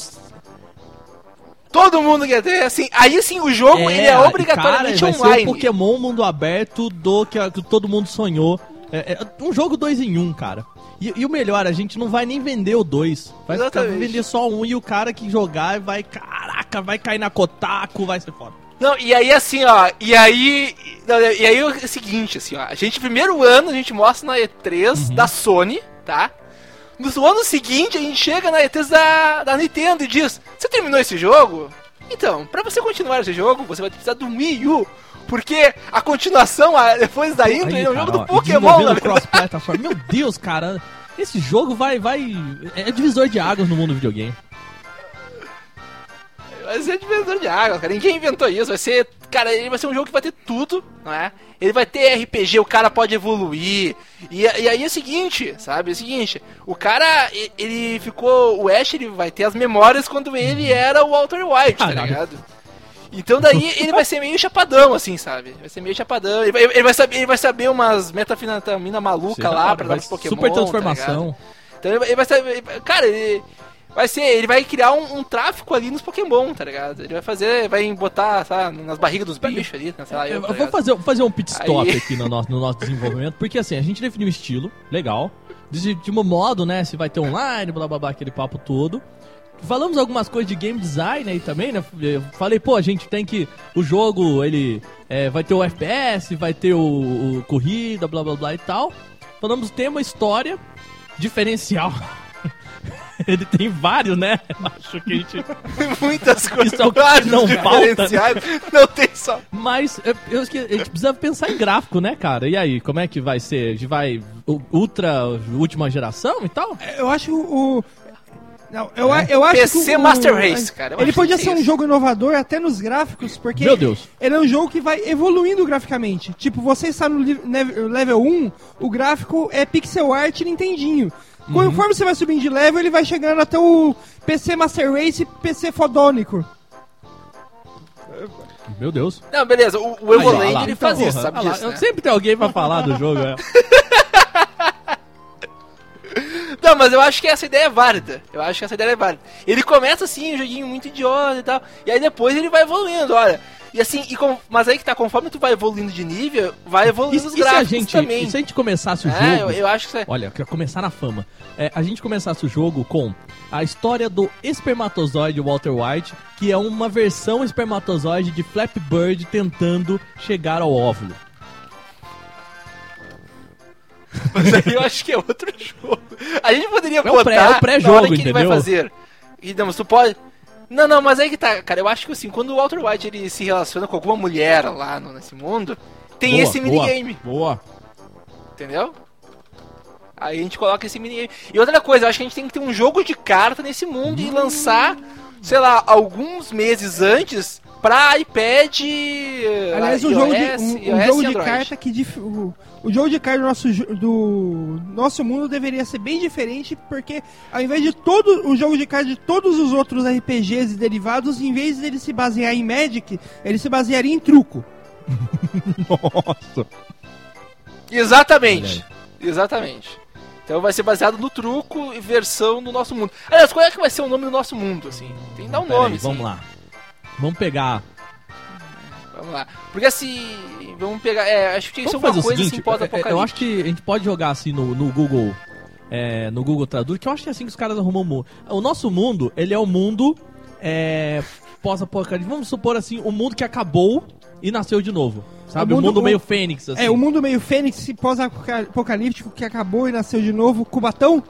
Todo mundo quer ter, assim, aí sim, o jogo, ele é obrigatoriamente cara, vai online. Ser o Pokémon mundo aberto do que, que todo mundo sonhou. É, é um jogo dois em um, cara. E, e o melhor, a gente não vai nem vender o dois. Vai ficar, Exatamente. vender só um e o cara que jogar vai, caraca, vai cair na Kotaku, vai ser foda. Não, e aí assim, ó, e aí. não, e aí é o seguinte, assim, ó, a gente, primeiro ano, a gente mostra na E3 Uhum. da Sony, tá? No ano seguinte, a gente chega na E3 da, da Nintendo e diz: Você terminou esse jogo? Então, pra você continuar esse jogo, você vai precisar do Wii U. Porque a continuação, a- depois da intro, Aí, é um cara, jogo ó, do Pokémon, na verdade. cross-platform. Meu Deus, cara. Esse jogo vai, vai... É divisor de águas no mundo do videogame. Vai ser divisor de águas, cara. Ninguém inventou isso. Vai ser. Cara, ele vai ser um jogo que vai ter tudo, não é? Ele vai ter RPG, o cara pode evoluir. E, e aí é o seguinte, sabe? É o seguinte: o cara, ele ficou. O Ash, ele vai ter as memórias quando ele era o Walter White, tá ligado? Então daí ele vai ser meio chapadão, assim, sabe? Vai ser meio chapadão. Ele vai, ele vai saber, ele vai saber umas metafetamina maluca lá pra dar pros Pokémon. Super tá transformação. ligado? Então ele vai, ele vai saber. Cara, ele. Vai ser, ele vai criar um, um tráfico ali nos Pokémon, tá ligado? Ele vai fazer, vai botar, sabe, nas barrigas dos bichos ali, né, sei lá, Eu tá vou fazer, vou fazer um pit stop Aí- aqui no nosso, no nosso desenvolvimento, porque assim, a gente definiu o estilo, legal. De, de um modo, né? Se vai ter online, blá blá blá, aquele papo todo. Falamos algumas coisas de game design aí também, né? Eu falei, pô, a gente tem que. O jogo, ele é, vai ter o FPS, vai ter o, o corrida, blá blá blá e tal. Falamos tema, história, diferencial. Ele tem vários, né? Acho que a gente. Muitas coisas. Isso é o que vários não falta. diferenciais. Não tem só. Mas eu, acho que a gente precisa pensar em gráfico, né, cara? E aí, como é que vai ser? A gente vai ultra última geração e tal? Eu acho o. Não, eu, É. a- eu acho PC que o, Master Race, cara, eu Ele podia ser é um jogo inovador até nos gráficos, porque Meu Deus. ele é um jogo que vai evoluindo graficamente. Tipo, você está no level 1, o gráfico é pixel art Nintendinho. Uhum. Conforme você vai subindo de level, ele vai chegando até o PC Master Race e PC fodônico. Meu Deus. Não, beleza. O, o lá. ele faz isso, porra, sabe disso, eu- né? Sempre tem alguém pra falar do jogo, é. Não, mas eu acho que essa ideia é válida. Eu acho que essa ideia é válida. Ele começa assim, um joguinho muito idiota e tal. E aí depois ele vai evoluindo, olha. E assim, e com- mas aí que tá, conforme tu vai evoluindo de nível, vai evoluindo e os gráficos gente, também. e se a gente começasse o jogo... É, eu, eu acho que é. Olha, eu quero começar na fama. É, a gente começasse o jogo com a história do espermatozoide Walter White, que é uma versão espermatozoide de Flappy Bird tentando chegar ao óvulo. Mas aí eu acho que é outro jogo. A gente poderia o botar é o pré-jogo, na hora que ele vai entendeu? fazer. E não, mas tu pode. Não, não, mas aí que tá, cara. Eu acho que assim, quando o Walter White ele se relaciona com alguma mulher lá no- nesse mundo, tem Boa, esse boa, minigame, Boa. entendeu? Aí a gente coloca esse minigame. E outra coisa, eu acho que a gente tem que ter um jogo de carta nesse mundo e lançar, sei lá, alguns meses antes pra iPad. Aliás, um iOS, jogo de, um, um jogo de carta que. dif- O, o jogo de carta do nosso, do nosso mundo deveria ser bem diferente, porque ao invés de todo o jogo de carta de todos os outros RPGs e derivados, em vez dele se basear em Magic, ele se basearia em truco. Nossa. Exatamente. Exatamente. Então vai ser baseado no truco e versão do nosso mundo. Aliás, qual é que vai ser o nome do nosso mundo, assim? Tem que dar um Pera aí, nome, assim. vamos lá. Vamos pegar... Vamos lá. Porque assim, vamos pegar. É, acho que tinha que ser uma coisa seguinte, assim pós-apocalipse. é, eu acho que a gente pode jogar assim no, no Google, é, no Google Tradutor, que eu acho que é assim que os caras arrumam o mundo. O nosso mundo, ele é o mundo é, pós-apocalipse. Vamos supor assim, o mundo que acabou e nasceu de novo. Sabe? O O mundo- mundo, o- meio fênix, assim. É, o mundo meio fênix pós-apocalíptico que acabou e nasceu de novo, Cubatão.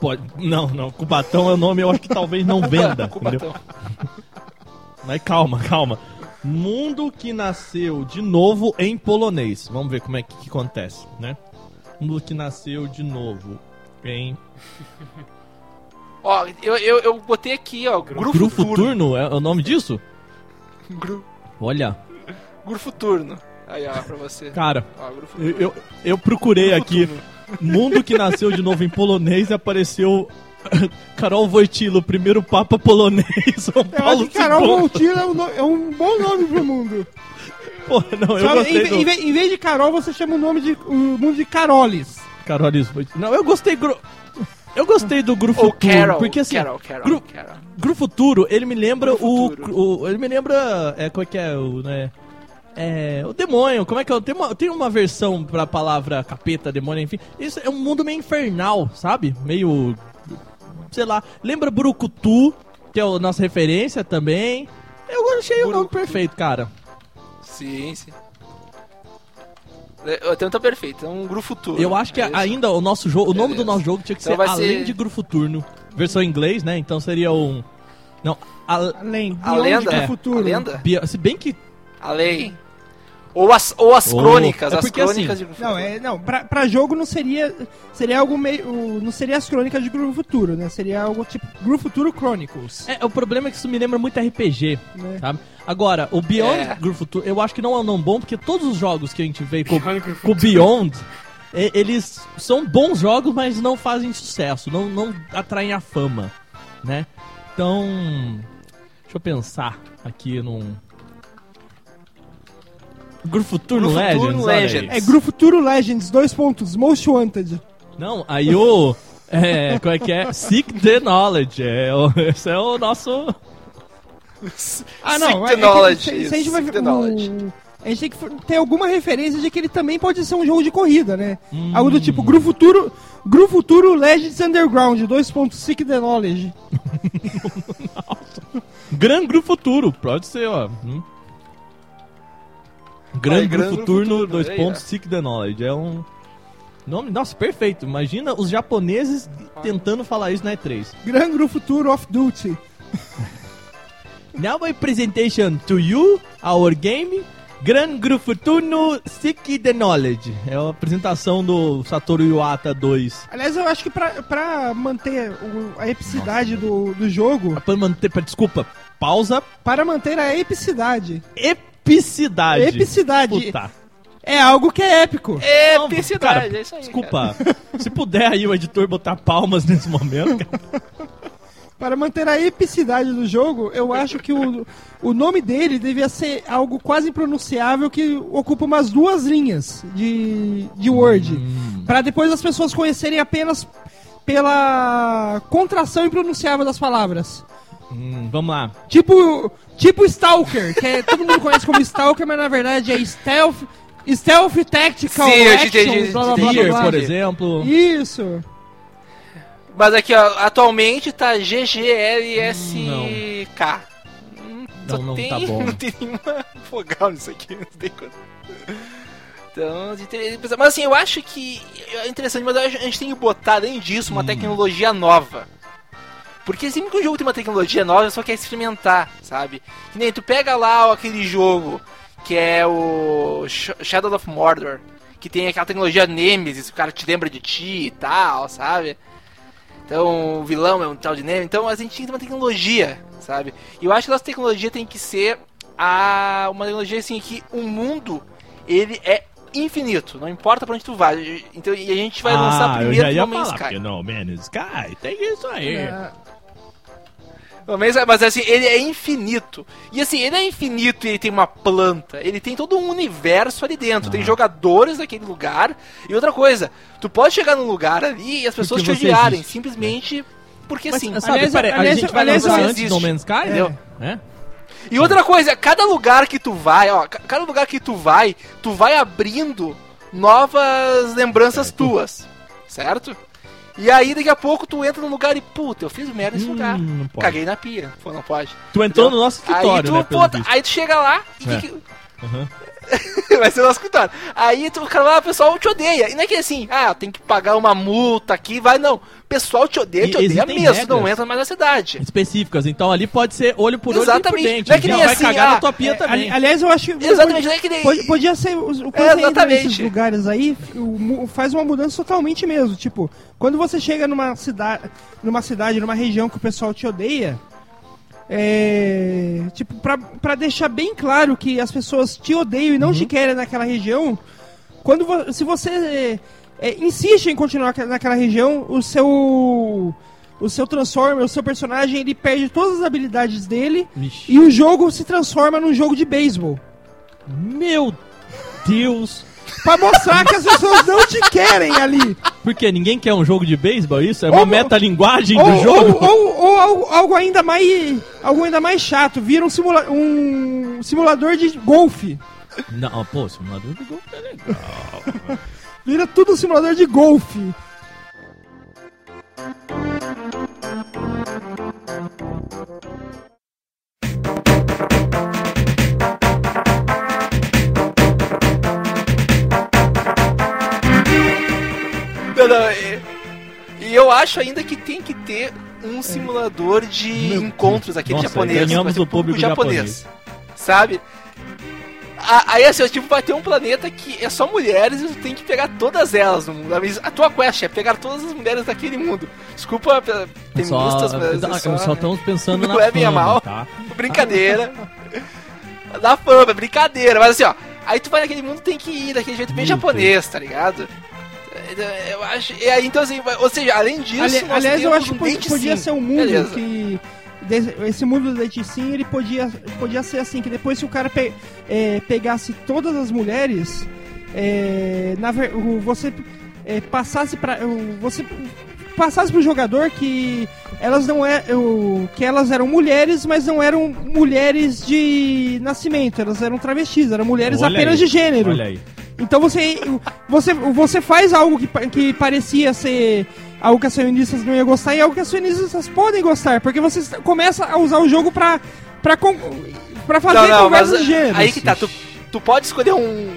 Pode... Não, não, Cubatão é o nome, eu acho que talvez não venda. entendeu? Cubatão. Mas calma, calma. Mundo que nasceu de novo em polonês. Vamos ver como é que, que acontece, né? Mundo que nasceu de novo em Ó, eu, eu, eu botei aqui, ó, Gru, Gru Futuro. Futurno, é o nome disso? Gru, Olha, Gru Futurno. Aí, ó, pra você. cara, Ó, eu, eu, eu procurei aqui Mundo que nasceu de novo em polonês e apareceu Carol Wojtyla, o primeiro papa polonês, São Eu Paulo acho que Carol. Voltila é, um no- é um bom nome pro mundo. Pô, não, eu gostei em, do... em vez- de Carol, você chama o nome de o mundo de Carolis. Carolis Wojtyla. Não, eu gostei gru... Eu gostei do Gru Futuro, Carol. porque assim, Carol, Carol, Gru- Carol. Gru Futuro, ele me lembra o, o- Ele me lembra. É, qual é que é o. Né, é, o demônio, como é que é? Tem uma, tem uma versão pra palavra capeta, demônio, enfim. Isso é um mundo meio infernal, sabe? Meio. Sei lá. Lembra Burukutu, que é a nossa referência também. Eu achei o nome perfeito, cara. Sim, sim. É, Então tá perfeito, é um Gru Futuro. Eu acho que É ainda o nosso jogo. O nome Beleza. do nosso jogo tinha que Então ser Além ser- de Gru Futurno. Versão em inglês, né? Então seria um. Não, a, Além, A lenda? do É, futuro. A lenda? Se bem que Além. Ou as, ou as Ou- crônicas, é as crônicas assim, de. Não, é, não, pra, pra jogo não seria. Seria algo meio. Não seria as crônicas de Gru Futuro, né? Seria algo tipo Gru Futuro Chronicles. É, o problema é que isso me lembra muito RPG, Né? sabe? Agora, o Beyond É. Group Futuro, eu acho que não é um nome bom, porque todos os jogos que a gente vê com, com o Beyond, e- eles são bons jogos, mas não fazem sucesso, não, não atraem a fama, né? Então, deixa eu pensar aqui num... Group Futuro Gru Legends. Legends. É Gru Futuro Legends, dois pontos, Most Wanted. Não, aí o... É, como é que é? Seek the Knowledge, é, o- esse é o nosso... Ah, não. Seek é- the é que knowledge, se, se isso, a gente vai seek the o- knowledge. A gente tem que ter alguma referência de que ele também pode ser um jogo de corrida, né? Hum. Algo do tipo Gru Futuro, Gru Futuro Legends Underground, dois pontos, Seek the Knowledge. Gran Gru Futuro, pode ser, ó. Hum. Gran Vai, Gru Gru Futuro, Futuro, dois aí, pontos. Seek the Knowledge. É um. Nome, nossa, perfeito. Imagina os japoneses tentando falar isso na E3. Gran Gru Futuro of Duty. Now my presentation to you, our game, Gran Grufutuno Seek the Knowledge. É a apresentação do Satoru Iwata 2. Aliás, eu acho que pra, pra manter o- a epicidade do, do jogo, Pra manter, pra, desculpa, pausa, para manter a epicidade, epicidade. Epicidade. Puta. é algo que é épico. Epicidade, Cara, é isso aí. Desculpa, se puder aí o editor botar palmas nesse momento, cara. Para manter a epicidade do jogo, eu acho que o, o nome dele devia ser algo quase impronunciável que ocupa umas duas linhas de, de Word. Para depois as pessoas conhecerem apenas pela contração impronunciável das palavras. Hum, vamos lá. Tipo, tipo Stalker, que é- todo mundo conhece como Stalker, mas na verdade é Stealth, Stealth Tactical Sim, eu Action, entendi, blá, blá, te blá, entendi. blá, Gears, blá. por exemplo. Isso. Mas aqui, ó, atualmente tá GGLSK. Hum, Não, não tem, tá bom. Não tem nenhuma vogal nisso aqui. não tem coisa. Então, mas assim, eu acho que é interessante, mas eu a gente tem que botar, além disso, Hum. uma tecnologia nova. Porque sempre que um jogo tem uma tecnologia nova, você só quer experimentar, sabe? Que nem tu pega lá aquele jogo que é o Sh- Shadow of Mordor, que tem aquela tecnologia Nemesis, o cara te lembra de ti e tal, sabe? Então, o vilão é um tal de Nemesis. Então, a gente tem que ter uma tecnologia, sabe? E eu acho que a nossa tecnologia tem que ser a uma tecnologia assim que o mundo ele é infinito, não importa pra onde tu vai. Então, e a gente vai lançar ah, eu primeiro já ia No Man's Sky. No Man's Sky, tem isso aí. É, Mas assim, ele é infinito. E assim, ele é infinito e ele tem uma planta. Ele tem todo um universo ali dentro. Ah. Tem jogadores naquele lugar. E outra coisa, tu pode chegar num lugar ali e as pessoas Porque te odiarem, existe. simplesmente porque Mas, sim. sabe, Aliás, peraí, aliás, a gente vai aliás, lançar antes existe. No Man's Sky? Entendeu? É? E outra coisa, cada lugar que tu vai, ó, ca- cada lugar que tu vai, tu vai abrindo novas lembranças tuas, certo? E aí daqui a pouco tu entra num lugar e, puta, eu fiz merda nesse Hum, lugar. Caguei na pia. Pô, não pode. Tu entrou Entendeu? no nosso Aí escritório, tu, né, pô, visto. aí tu chega lá e É. que- Aham. vai ser o nosso escritório. Aí tu, o cara lá, o pessoal te odeia. E não é que assim, ah, tem que pagar uma multa aqui, vai, não. O pessoal te odeia, E te odeia mesmo, não entra mais na cidade. Específicas, então ali pode ser olho por olho e por Exatamente. dente. Não é que nem vai assim, cagar ah, na tua pia é, também. ali- aliás, eu acho que Exatamente, não é que nem... Pode- Podia ser os, o, É, exatamente. nesses lugares aí, faz uma mudança totalmente mesmo. Tipo, quando você chega numa cidade, numa cidade, numa região que o pessoal te odeia, é, tipo, pra, pra deixar bem claro que as pessoas te odeiam e não te querem naquela região, quando vo- se você é, é, insiste em continuar naquela- região, o seu o seu Transformer, o seu personagem, ele perde todas as habilidades dele Vixe. e o jogo se transforma num jogo de beisebol. Meu Deus. Pra mostrar que as pessoas não te querem ali. Por quê? Ninguém quer um jogo de beisebol? Isso? É Ou uma não- metalinguagem Ou, do jogo? ou, ou- ou algo, algo ainda mais. Algo ainda mais chato. Vira um, simula um simulador de golfe. Não, pô, simulador de golfe é legal. Vira tudo um simulador de golfe. Não, não, e, e eu acho ainda que tem que ter um simulador de Meu encontros aqui Nossa, japonês. ganhamos o público Sabe? A- Aí assim, tipo, vai ter um planeta que é só mulheres e tu tem que pegar todas elas no mundo. A tua quest é pegar todas as mulheres daquele mundo. Desculpa, feministas, só, mas é só, só, só estamos pensando na Não é minha mal. tá? brincadeira. Da fama, brincadeira. Mas assim, ó, aí tu vai naquele mundo tem que ir daquele jeito bem Muito. japonês, tá ligado? Eu acho. E aí, então assim, ou seja, além disso, Ali- nós aliás, eu acho que um podia, date podia sim. ser um mundo Beleza. que. Esse mundo do date sim, ele podia, podia ser assim, que depois se o cara pe- é, pegasse todas as mulheres, é, na você é, passasse para você passasse pro jogador que elas não é o, que elas eram mulheres, mas não eram mulheres de nascimento, elas eram travestis, eram mulheres Olha apenas aí, de gênero. Olha aí. Então você, você, você faz algo que, que parecia ser algo que as feministas não iam gostar e algo que as feministas podem gostar, porque você começa a usar o jogo pra, pra, con- pra fazer Não, não, mas conversas de gênero. aí que tá, tu, tu pode escolher um.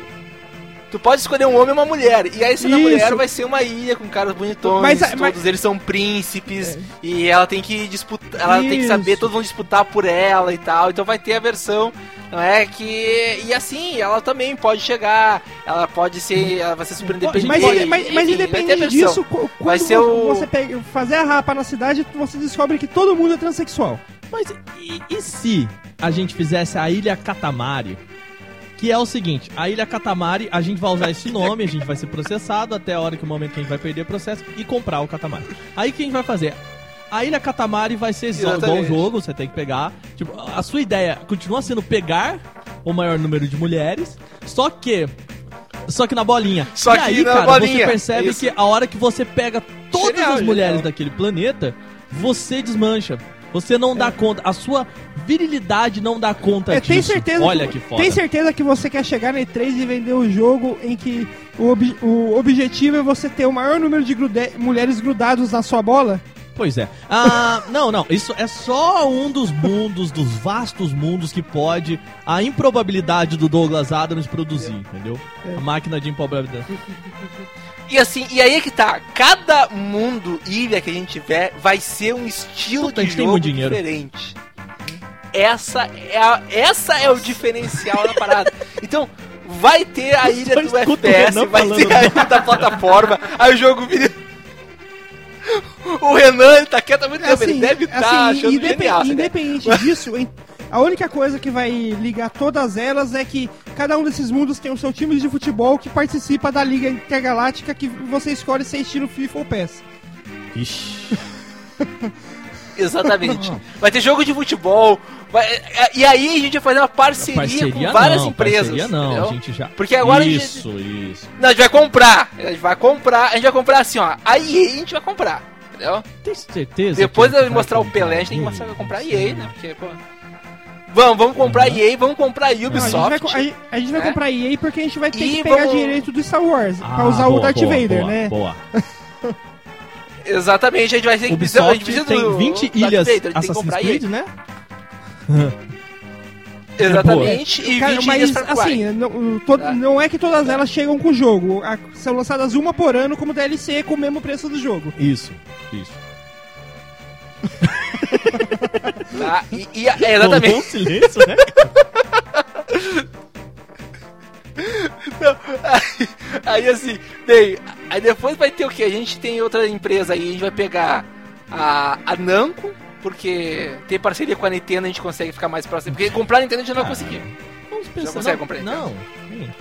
Tu pode escolher um homem e uma mulher. E aí, sendo a Isso. mulher, vai ser uma ilha com caras bonitões. Mas- todos mas- eles são príncipes. E ela tem que disputar. Ela tem que Isso. saber, todos vão disputar por ela e tal. Então vai ter a versão. Não é que. E assim, ela também pode chegar. Ela pode ser. Ela vai ser super independente. Mas, mas, mas a independente disso, qu- quando Vai ser vo- o- você pega, fazer a rapa na cidade, você descobre que todo mundo é transexual. Mas e, e se a gente fizesse a Ilha Katamari? Que é o seguinte, a Ilha Katamari, a gente vai usar esse nome, a gente vai ser processado até a hora que o momento que a gente vai perder o processo e comprar o Katamari. Aí o que a gente vai fazer? A Ilha Katamari vai ser igual o jogo, você tem que pegar. Tipo, a sua ideia continua sendo pegar o maior número de mulheres, só que. Só que na bolinha. Só e que aí, na cara, bolinha, você percebe isso. que a hora que você pega todas Genial, as mulheres genial. daquele planeta, você desmancha. Você não dá conta. A sua virilidade não dá conta É, disso. tem certeza Olha que, que foda. Tem certeza que você quer chegar na E3 e vender um jogo em que o, ob- o objetivo é você ter o maior número de grude- mulheres grudados na sua bola? Pois é. Ah, não, não. Isso é só um dos mundos, dos vastos mundos que pode a improbabilidade do Douglas Adams produzir, entendeu? É. A máquina de improbabilidade. E assim, e aí é que tá. Cada mundo, ilha que a gente tiver, vai ser um estilo Puta, de jogo diferente. Essa é, a, essa é o diferencial da parada. Então, vai ter a ilha do FPS, vai ter a ilha da plataforma, aí o jogo vira. O Renan ele tá quieto há muito tempo, ele deve estar assim, achando indepen- genial. ideia. independente disso, em- a única coisa que vai ligar todas elas é que cada um desses mundos tem o seu time de futebol que participa da Liga Intergaláctica que você escolhe ser estilo FIFA ou PES. Ixi. Exatamente. Vai ter jogo de futebol. vai- é- e aí a gente vai fazer uma parceria, Parceria com várias não, empresas. Parceria não, entendeu? a gente já. Porque agora a gente- Isso, isso. Não, a gente vai comprar. A gente vai comprar. A gente vai comprar assim, ó. A EA a gente vai comprar. Entendeu? Tem certeza? Depois de mostrar o Pelé, a gente tem que mostrar que vai comprar a EA, né? Porque, pô. Vamos, vamos comprar a EA, vamos comprar a Não, a gente Ubisoft. vai, a gente- a gente vai É? comprar EA porque a gente vai ter E que pegar vamos- direito do Star Wars Ah, pra usar o boa, Darth boa, Vader, boa, né? Boa. Exatamente, a gente vai ter que precisar- a Ubisoft gente precisa tem do 20 Darth ilhas Vader, a gente tem que Assassin's Creed, EA. né? Exatamente, e Cara, 20 mas ilhas Cry. assim, não, Tá. não é que todas elas chegam com o jogo. São lançadas uma por ano como DLC com o mesmo preço do jogo. Isso, isso. Tá? E, e- é, exatamente. Um silêncio, né? Aí, aí, assim, bem, aí depois vai ter o que? A gente tem outra empresa aí, a gente vai pegar a, a Namco, porque tem parceria com a Nintendo, a gente consegue ficar mais próximo. Porque comprar a Nintendo a gente não vai conseguir. Vamos pensar. consegue não, comprar, então? Não, sim.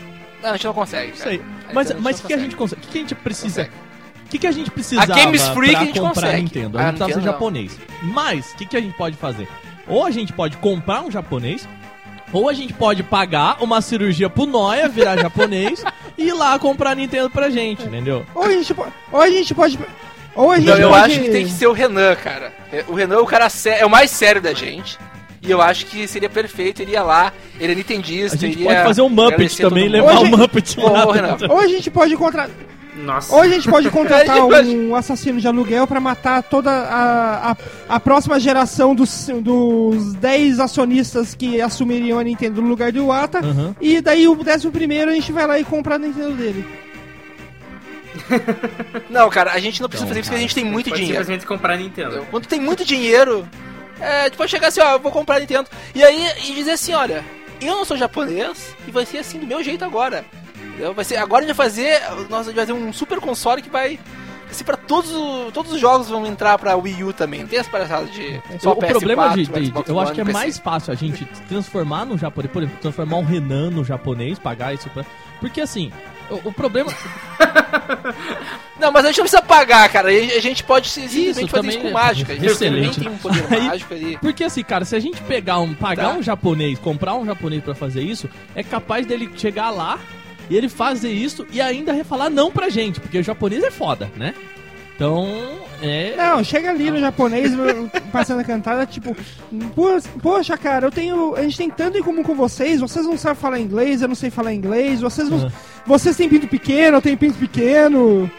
Não, a gente não consegue. Cara. A Mas mas o que a não gente consegue? O que a gente precisa? Consegue. O que, que a gente precisava A Games Freak pra a gente comprar consegue. a Nintendo? A A gente precisava ser japonês. Mas, o que, que a gente pode fazer? Ou a gente pode comprar um japonês, ou a gente pode pagar uma cirurgia pro Noia virar japonês e ir lá comprar a Nintendo pra gente, entendeu? Ou a gente, po- ou a gente pode. Ou a gente Não, eu pode... acho que tem que ser o Renan, cara. O Renan é o cara sé- é o mais sério da gente. E eu acho que seria perfeito, ele ia lá, ele é nintendista, A gente iria pode fazer um Muppet também levar o Muppet Ô, lá. ô, Renan, Ou a gente pode contratar. Nossa. Ou a gente pode contratar um assassino de aluguel pra matar toda a, a, a próxima geração dos, dos 10 acionistas que assumiriam a Nintendo no lugar do Iwata. Aham. E daí o décimo primeiro a gente vai lá e compra a Nintendo dele. Não, cara, a gente não precisa Então, fazer isso porque a gente tem muito Pode dinheiro. simplesmente comprar a Nintendo. Quando tem muito dinheiro, é, gente pode chegar assim, ó, eu vou comprar a Nintendo. E aí, e dizer assim, olha, eu não sou japonês e vai ser assim do meu jeito agora. Entendeu? Vai ser, agora a gente vai fazer, nós, a gente vai fazer um super console que vai ser pra todos, o- todos os jogos vão entrar pra Wii U também. Não tem essa palhaçada de só o problema PS4, de, de- Xbox eu acho que é PC. mais fácil a gente transformar no japonês, por exemplo, transformar um Renan no japonês, pagar isso pra... Porque assim, o, o problema... Não, mas a gente não precisa pagar, cara. A gente- pode simplesmente fazer também isso com é mágica. A gente excelente. também tem um poder Aí- mágico ali. Porque assim, cara, se a gente pegar um, pagar Tá. um japonês, comprar um japonês pra fazer isso, é capaz dele chegar lá e ele fazer isso e ainda falar não pra gente, porque o japonês é foda, né? Então, é... Não, chega ali no japonês, passando a cantada, tipo, "Pô- poxa, cara, eu tenho. A gente tem tanto em comum com vocês, vocês não sabem falar inglês, eu não sei falar inglês, vocês não. Ah. Vocês têm pinto pequeno, eu tenho pinto pequeno.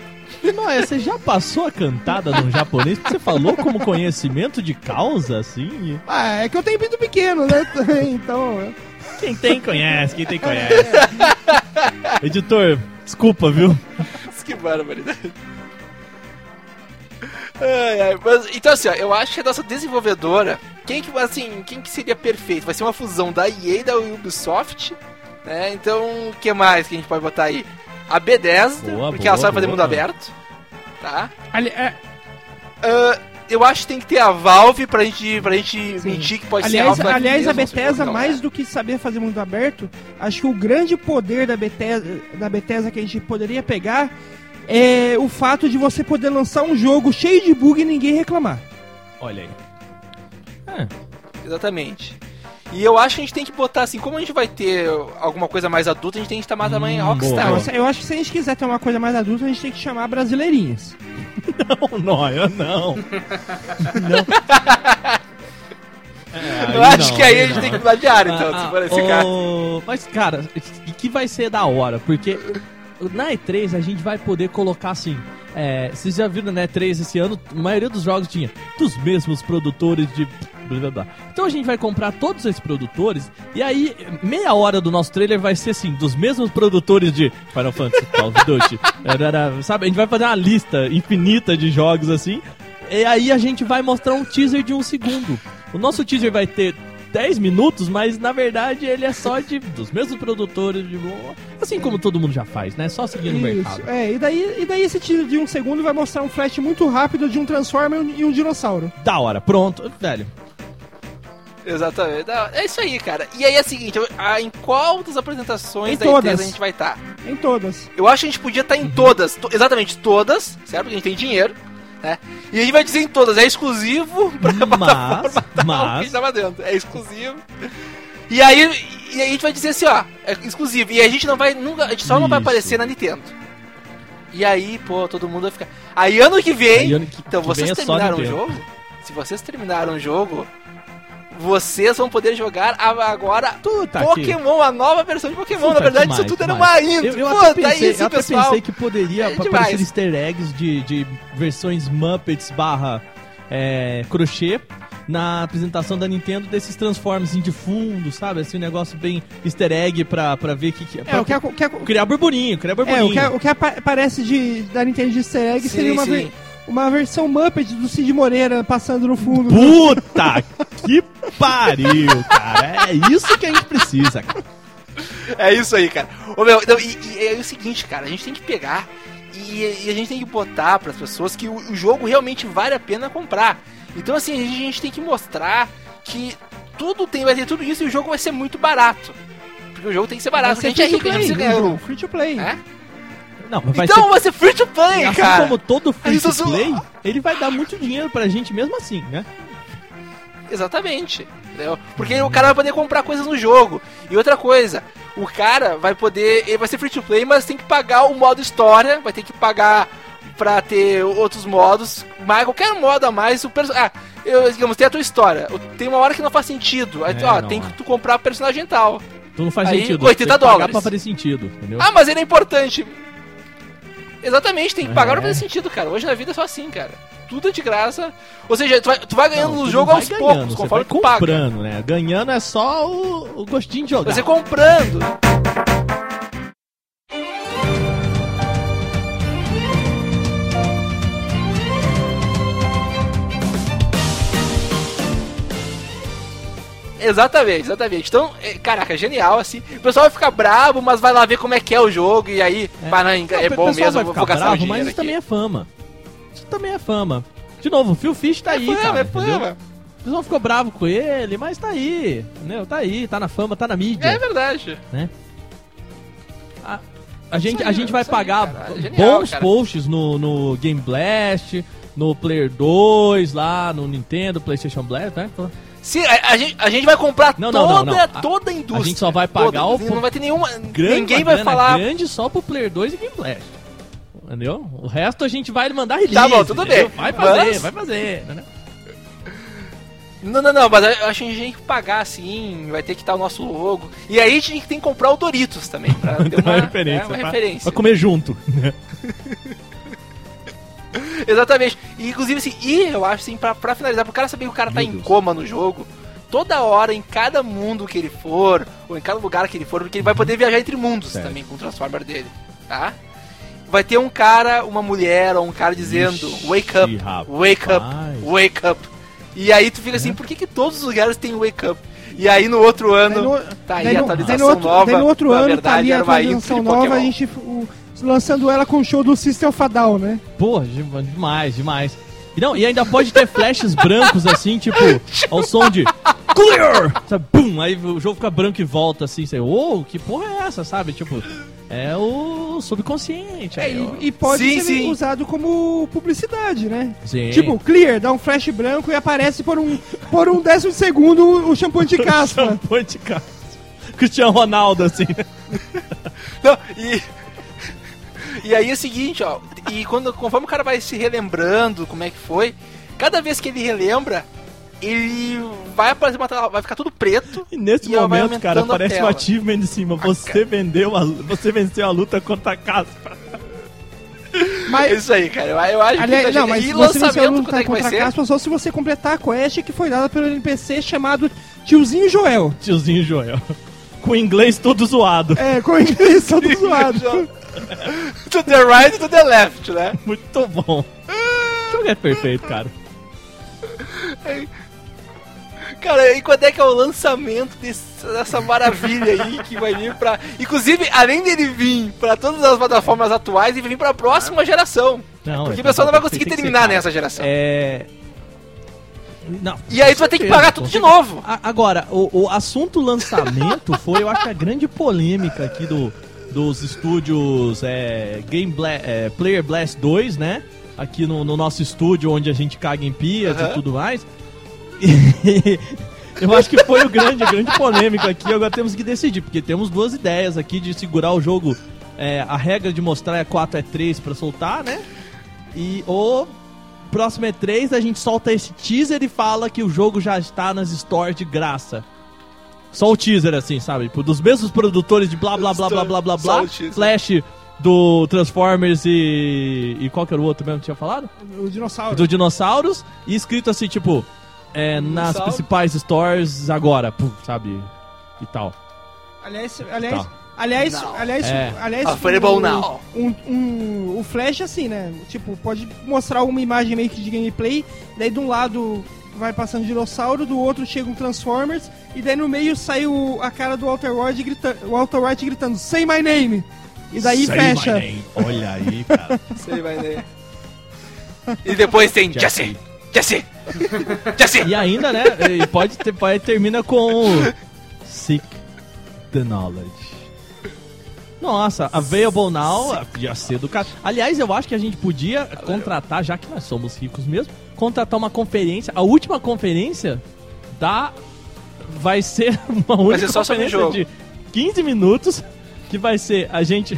Mas você já passou a cantada no japonês? Porque você falou como conhecimento de causa, assim? Ah, é que eu tenho pinto pequeno, né? Então. Quem tem conhece, quem tem conhece. Editor, desculpa, viu? que barbaridade. Ai, ai, mas, então assim, ó, eu acho que a nossa desenvolvedora, quem que, assim, quem que seria perfeito? Vai ser uma fusão da EA e da Ubisoft, né? Então, o que mais que a gente pode botar aí? A Bethesda, Boa, porque boa, ela sabe fazer boa. mundo aberto, tá? Ali- é, Ah, eu acho que tem que ter a Valve pra gente, pra gente mentir que pode aliás, ser Half-Life aliás a mesmo, se Bethesda, não é. mais do que saber fazer mundo aberto, acho que o grande poder da Bethesda, da Bethesda que a gente poderia pegar é o fato de você poder lançar um jogo cheio de bug e ninguém reclamar. Olha aí. É, Exatamente. E eu acho que a gente tem que botar assim, como a gente vai ter alguma coisa mais adulta, a gente tem que mais tamanho Hum, Rockstar. boa. Eu acho que se a gente quiser ter uma coisa mais adulta, a gente tem que chamar brasileirinhas. não, não, eu não. Não. É, Eu acho não, que aí a gente não. tem que mudar de área, então, Ah, se for esse caso. ô, Mas, cara, e que vai ser da hora, porque na E3 a gente vai poder colocar assim. É, vocês já viram na E3 esse ano, a maioria dos jogos tinha dos mesmos produtores de. Blá, blá, blá. Então a gente vai comprar todos esses produtores e aí meia hora do nosso trailer vai ser assim, dos mesmos produtores de Final Fantasy, Call of Duty, sabe? A gente vai fazer uma lista infinita de jogos assim e aí a gente vai mostrar um teaser de um segundo. O nosso teaser vai ter 10 minutos, mas na verdade ele é só de dos mesmos produtores de assim como todo mundo já faz, né? Só seguindo o mercado. É, e daí, e daí esse tiro de um segundo vai mostrar um flash muito rápido de um Transformer e um- e um dinossauro. Da hora, pronto, velho. Exatamente. Não, É isso aí, cara. E aí é o seguinte, ah, em qual das apresentações Em da todas. E3 a gente vai estar? Em todas. Eu acho que a gente podia estar em todas, to- exatamente todas, certo? Porque a gente tem dinheiro, né? E a gente vai dizer em todas, é exclusivo pra Mas, plataforma tal que mas tava dentro. É exclusivo. E aí, e aí a gente vai dizer assim, ó, é exclusivo. E a gente não vai nunca, a gente só não vai Isso. aparecer na Nintendo. E aí, pô, todo mundo vai ficar. Aí ano que vem, Aí ano que- então que vocês é terminaram o Nintendo. jogo? Se vocês terminaram o jogo, vocês vão poder jogar a- agora Tu tá aqui. Pokémon, a nova versão de Pokémon. Puta, Na verdade, demais, isso tudo era demais. uma intro. Eu, eu Pô, até tá pensei, aí, sim, eu até pessoal. pensei que poderia É aparecer easter eggs de, de versões Muppets barra é, crochê na apresentação da Nintendo desses Transformers de fundo, sabe? Assim, um negócio bem easter egg pra, pra ver o que, que É, pra o que, o que, Criar burburinho, criar é, burburinho. o que, o que apa- aparece de, da Nintendo de easter egg Sim, seria uma, sim. Uma versão Muppet do Cid Moreira passando no fundo. Puta que pariu, cara. É isso que a gente precisa, cara. É isso aí, cara. Ô, meu, não, e, e é o seguinte, cara, a gente tem que pegar e, e a gente tem que botar pras pessoas que o, o jogo realmente vale a pena comprar. Então, assim, a gente, a gente tem que mostrar que tudo tem, vai ter tudo isso e o jogo vai ser muito barato. Porque o jogo tem que ser barato, porque a gente é free rico, to a play, free to play. É? Não, mas vai Então ser vai ser free to play, assim cara! como todo free to só- play, ele vai dar muito dinheiro pra gente mesmo assim, né? Exatamente. Entendeu? Porque o cara vai poder comprar coisas no jogo. E outra coisa, o cara vai poder. Ele vai ser free to play, mas tem que pagar o modo história, vai ter que pagar pra ter outros modos. Mas qualquer modo a mais, o perso- Ah, eu, digamos, tem a tua história. Tem uma hora que não faz sentido. Aí, tu, É, ó, não, tem é. que tu comprar personagem tal. Então não faz Aí, sentido. 80 tem que pagar dólares. pra fazer sentido, entendeu? Ah, mas ele é importante. Exatamente, tem que pagar É. pra fazer sentido, cara. Hoje na vida é só assim, cara. Tudo é de graça. Ou seja, tu vai, tu vai ganhando Não, no jogo aos vai poucos, ganhando, você conforme vai tu paga. comprando, né? Ganhando é só o, o gostinho de jogar. Você comprando. Exatamente, exatamente. Então, é, caraca, genial, assim. O pessoal vai ficar bravo, mas vai lá ver como é que é o jogo, e aí, não, é, o bom mesmo, vai vou, ficar gastar bravo, mas isso aqui. também é fama. Isso também é fama. De novo, o Phil Fish tá aí, fama, cara, é entendeu? fama. O pessoal ficou bravo com ele, mas tá aí, entendeu? Tá aí, tá na fama, tá na mídia. É verdade. A, a gente, aí, a gente vai aí, pagar cara. É genial, bons cara. posts no, no Game Blast, no Player 2, lá no Nintendo, PlayStation Blast, né? Sim, a, a gente, a gente vai comprar Não, toda, não, não. A- toda a indústria. a gente só vai pagar toda. o- Não vai ter nenhuma. Grande, ninguém vai falar. grande só pro Player 2 e Game Blast. Entendeu? O resto a gente vai mandar release. Tá bom, tudo entendeu? bem. Vai fazer, Mas- vai fazer. Não, não, não, mas eu acho que a gente tem que pagar assim, vai ter que estar o nosso logo. E aí a gente tem que comprar o Doritos também, pra ter Uma, uma, referência. é, uma pra, referência. pra comer junto. Exatamente. E inclusive assim, e eu acho assim, pra, pra finalizar, pro cara saber que o cara tá Meu em Deus. coma no jogo, toda hora, em cada mundo que ele for, ou em cada lugar que ele for, porque ele vai poder viajar entre mundos Certo. também com o Transformer dele, tá? Vai ter um cara, uma mulher ou um cara dizendo Ixi, Wake up, rapaz. wake up, wake up. E aí tu fica assim, por que, que todos os lugares têm wake up? E aí no outro ano, Daí no- tá aí daí a no- atualização no outro, nova. daí no outro ano verdade, tá ali a atualização nova, a gente o- lançando ela com o show do System Down, né? Porra, de- demais, demais. E, não, e ainda pode ter flashes brancos assim, tipo, ao som de Clear! Sabe, Bum! Aí o jogo fica branco e volta assim, você, ô, que porra é essa, sabe? Tipo, é o subconsciente. É, aí, e, e pode Sim, ser sim. usado como publicidade, né? Sim. Tipo, clear, dá um flash branco e aparece por um, por um décimo segundo o shampoo de caspa. Shampoo de casa. Cristiano Ronaldo, assim. Não, e. E aí é o seguinte, ó. E quando, conforme o cara vai se relembrando como é que foi, cada vez que ele relembra, ele vai aparecer uma tela, vai ficar tudo preto. E nesse E momento, cara, aparece um achievement em cima. Você vendeu a, você venceu a luta contra a Caspa. É Mas, isso aí, cara. Eu, acho aliás, que não, mas e você venceu a lançamento luta é que contra a ser? caspa só se você completar a quest que foi dada pelo NPC chamado Tiozinho Joel. Tiozinho Joel. Com o inglês todo zoado. É, com o inglês todo zoado. To the right e to the left, né? Muito bom. O jogo é perfeito, cara. Cara, e quando é que é o lançamento desse- dessa maravilha aí que vai vir pra. Inclusive, além dele vir pra todas as plataformas atuais, ele vir pra próxima geração. Não, Porque é- o pessoal não vai conseguir terminar nessa geração. É. Não. E aí tu vai ter que pagar tudo de novo. Agora, o, o assunto lançamento foi, eu acho, a grande polêmica aqui do, dos estúdios é, Game Bla é, Player Blast 2, né? Aqui no, no nosso estúdio, onde a gente caga em pias Aham. e tudo mais. E eu acho que foi o grande, grande polêmica aqui. Agora temos que decidir, porque temos duas ideias aqui de segurar o jogo. é, a regra de mostrar é 4 é 3 pra soltar, né? E o próximo E3 a gente solta esse teaser e fala que o jogo já está nas stores de graça. Só o teaser, assim, sabe? Tipo, dos mesmos produtores de blá blá blá blá blá blá Só blá. o teaser. Flash do Transformers e. E qual que era o outro mesmo que tinha falado? O dinossauro. Do Dinossauros. E escrito assim, tipo, é, nas principais stores agora, pum, sabe? E tal. Aliás, aliás, Tá. aliás, Não. aliás, É. aliás, Available o, now. Um, um- o Flash assim, né? Tipo, pode mostrar uma imagem meio que de gameplay, daí de um lado vai passando dinossauro, do outro chega um Transformers, e daí no meio sai o- a cara do Walter White gritando, o Walter White gritando, Say my name! E daí Say fecha. my name. Olha aí, cara. Sei, vai ver. E depois tem Jesse! Jesse! Jesse! E ainda, né? E pode ter, pode termina com Seek the Knowledge. Nossa, Available Now podia ser do cara. Aliás, eu acho que a gente podia contratar, já que nós somos ricos mesmo, contratar uma conferência. A última conferência da. Vai ser uma única ser só conferência jogo. de 15 minutos. Que vai ser a gente.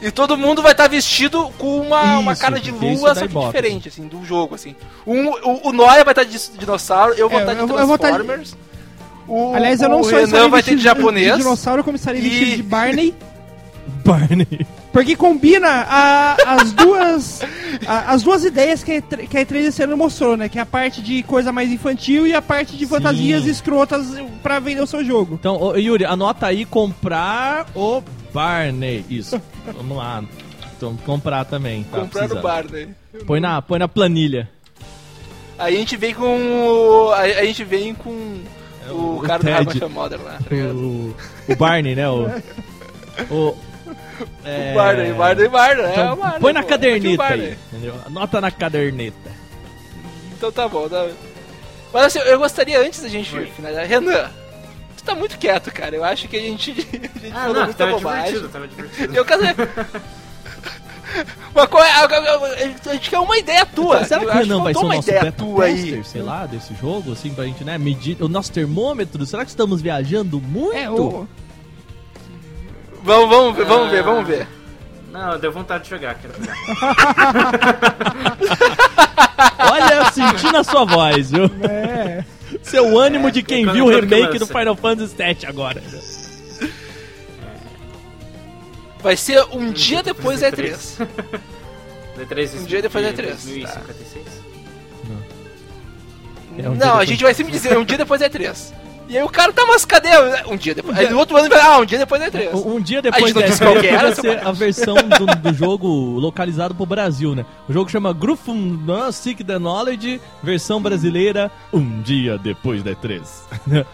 E todo mundo vai estar vestido com uma, uma Isso, cara de lua, só que bota. diferente, assim, do jogo, assim. Um, o, o Noia vai estar de dinossauro, eu vou É, estar de eu vou- eu vou estar de- Transformers. O, Aliás, eu não o sou Renan vai ter de japonês. dinossauro, eu começaria E- vestido de Barney. Barney. Porque combina a- as duas a- as duas ideias que a, E3 que a E3 esse ano mostrou, né? Que é a parte de coisa mais infantil e a parte de Sim. fantasias escrotas pra vender o seu jogo. Então, ô, Yuri, anota aí comprar o Barney. Isso. Vamos lá. Então, comprar também. Tá Comprar no precisando. bar, né? Põe na, põe na planilha. Aí a gente vem com. o- A, a gente vem com o, o cara do Ted. Harvard Modern lá, tá? O, o Barney, né? O, o, é, O Barney, Barney, Barney. então, é o Barney, põe na pô. caderneta aí. Entendeu? Anota na caderneta. Então tá bom. Tá... Mas assim, eu gostaria antes da gente finalizar. Renan, tu tá muito quieto, cara. Eu acho que a gente, a gente Ah, falou não, muita tava bobagem. divertido, tava divertido. Eu quero saber. Mas qual é, a, a- a- a gente quer uma ideia tua. Será que o Renan vai ser o uma nosso ideia beta tua tester, aí. sei lá, desse jogo, assim, pra gente, né, medir o nosso termômetro? Será que estamos viajando muito? É, o, Vamos, vamos ver, vamos ver, vamos ver. Não, deu vontade de jogar, quero jogar. Olha, eu senti na sua voz, viu? é. Seu ânimo de quem viu o remake do? Final Fantasy VII agora. Vai ser um dia depois da E3. D3 Um dia depois da E3, 2056. É um não, a depois. gente vai sempre dizer um dia depois é três. E aí o cara tá, mas cadê? Um dia depois. Aí no outro ano vai, ah, um dia depois é três. Um, um dia depois da disse qual que E3 era, vai ser a versão do, do jogo localizado pro Brasil, né? O jogo chama Grufundan Seek the Knowledge, versão brasileira, um dia depois da E3.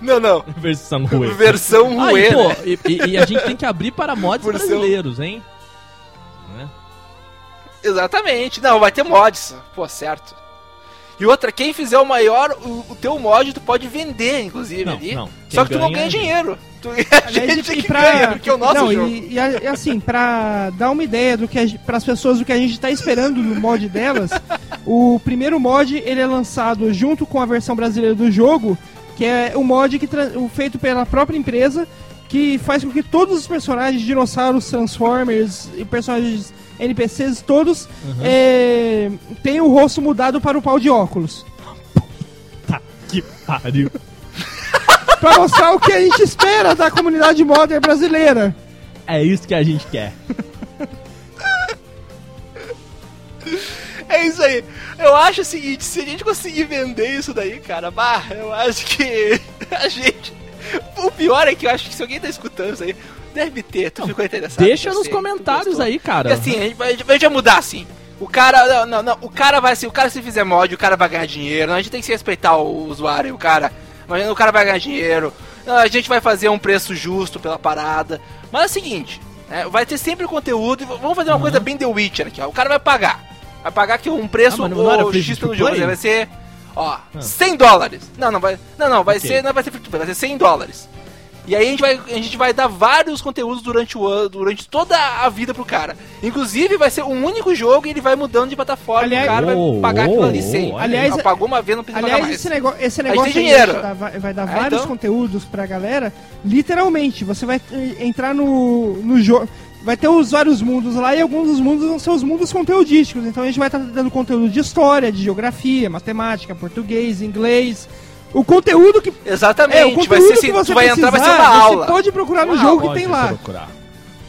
Não, não. versão Rue. Versão Ah, e, pô, né? e, e- e a gente tem que abrir para mods Versão- brasileiros, hein? Né? Exatamente. Não, vai ter mods. Pô, certo. E outra, quem fizer o maior, o, o teu mod tu pode vender, inclusive, Não, ali. não. Só que tu não ganha ganha é dinheiro. Tu, a Aliás, gente e que ganha, porque é o nosso não, jogo. E, e e assim, pra dar uma ideia do que para as pessoas do que a gente tá esperando no mod delas, o primeiro mod ele é lançado junto com a versão brasileira do jogo, que é o mod que feito pela própria empresa, que faz com que todos os personagens, dinossauros, Transformers e personagens NPCs todos é, tenham o rosto mudado para o pau de óculos. Tá, que pariu. Pra mostrar o que a gente espera da comunidade modder brasileira. É isso que a gente quer. É isso aí. Eu acho o seguinte, se a gente conseguir vender isso daí, cara, bah, eu acho que a gente... O pior é que eu acho que se alguém tá escutando isso aí, deve ter, tu ficou interessado. Deixa nos sei, comentários aí, cara. E assim, a gente, vai, a gente vai mudar assim. O cara, não, não, não, o cara vai assim, o cara se fizer mod, o cara vai ganhar dinheiro. Não, a gente tem que respeitar o usuário, o cara. Imagina, o cara vai ganhar dinheiro. Não, a gente vai fazer um preço justo pela parada. Mas é o seguinte, né, vai ter sempre conteúdo e vamos fazer uma coisa bem The Witcher aqui, ó. O cara vai pagar. Vai pagar aqui um preço Ah, não free X pelo jogo. Vai ser, ó, 100 dólares. Não, não vai. Não, não, vai Ok. ser, não vai ser free to play, vai ser 100 dólares. E aí a gente vai, a gente vai dar vários conteúdos durante o ano, durante toda a vida pro cara. Inclusive vai ser um único jogo e ele vai mudando de plataforma. Aliás- o cara Oh, vai pagar aquilo ali sem. aliás- pagou uma vez, não precisa pagar Aliás, mais. esse, nego esse negócio tem aí dinheiro. vai dar, vai- dar É, vários então. conteúdos pra galera. Literalmente, você vai entrar no, no jogo. Vai ter os vários mundos lá e alguns dos mundos vão ser os mundos conteudísticos. Então a gente vai estar dando conteúdo de história, de geografia, matemática, português, inglês. O conteúdo que. Exatamente, É, o vai conteúdo ser assim, que você tu vai entrar, vai ser uma você aula. pode procurar no Ah, jogo que tem lá. procurar.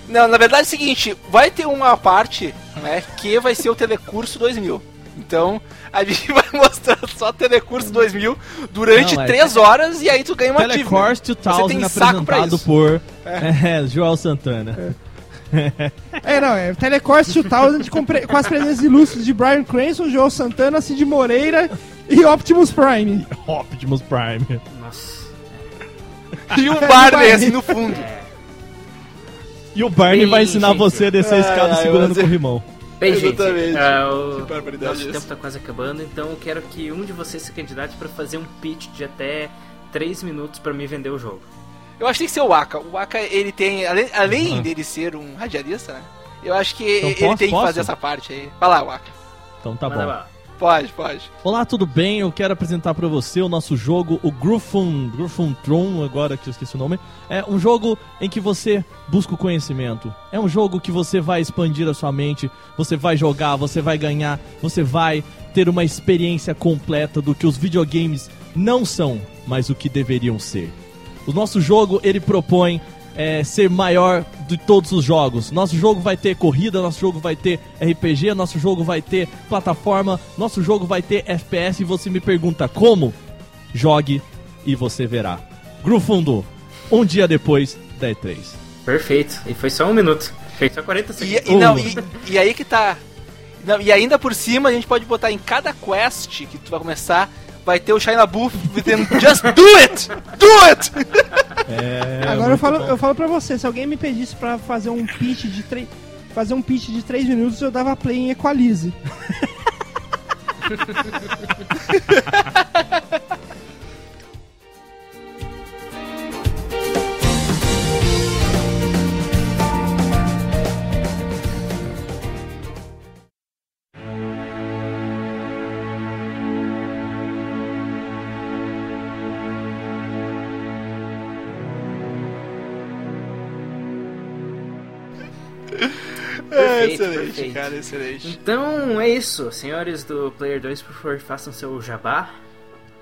Não, na verdade é o seguinte, vai ter uma parte, né, que vai ser o Telecurso 2000. Então, a gente vai mostrar só Telecurso 2000 durante Não, é- 3 horas e aí tu ganha uma achievement. Telecourse Você 2000 tem saco pra apresentado isso. por é, Joel Santana. É, não, é Telecourse 2000 com, pre- com as presenças ilustres de Brian Cranston, João Santana, Cid Moreira e Optimus Prime. Optimus Prime. Nossa. E um É, Barney assim no fundo. E o Barney Bem, vai ensinar gente. você a descer a escada Ai, segurando o corrimão. Bem, gente, Exatamente. ah, o Que barbaridade nosso tempo tá quase acabando, então eu quero que um de vocês se candidate pra fazer um pitch de até 3 minutos pra me vender o jogo. Eu acho que tem que ser o Aka. O Aka, ele tem, além, além dele ser um radialista, né? Eu acho que Então, ele posso- tem que posso? fazer essa parte aí. Vai lá, Waka. Então tá Manda bom. lá. Pode, pode. Olá, tudo bem? Eu quero apresentar pra você o nosso jogo, o Grufun, Grufun Tron, agora que eu esqueci o nome. É um jogo em que você busca o conhecimento. É um jogo que você vai expandir a sua mente, você vai jogar, você vai ganhar, você vai ter uma experiência completa do que os videogames não são, mas o que deveriam ser. O nosso jogo, ele propõe é, ser maior de todos os jogos. Nosso jogo vai ter corrida, nosso jogo vai ter RPG, nosso jogo vai ter plataforma, nosso jogo vai ter FPS. E você me pergunta como? Jogue e você verá. Grufundo, um dia depois da E3. Perfeito. E foi só um minuto. Fez só 40 E, segundos. e não, e, e aí que tá. Não, e ainda por cima, a gente pode botar em cada quest que tu vai começar, vai ter o Shina Buff dizendo Just do it! Do it! É, Agora eu falo, bom. eu falo pra você, se alguém me pedisse pra fazer um pitch de 3 fazer um pitch de 3 minutos, eu dava play em Equalize. É, Perfeito, excelente, perfeito. cara, excelente. Então é isso. Senhores do Player 2, por favor, façam seu jabá.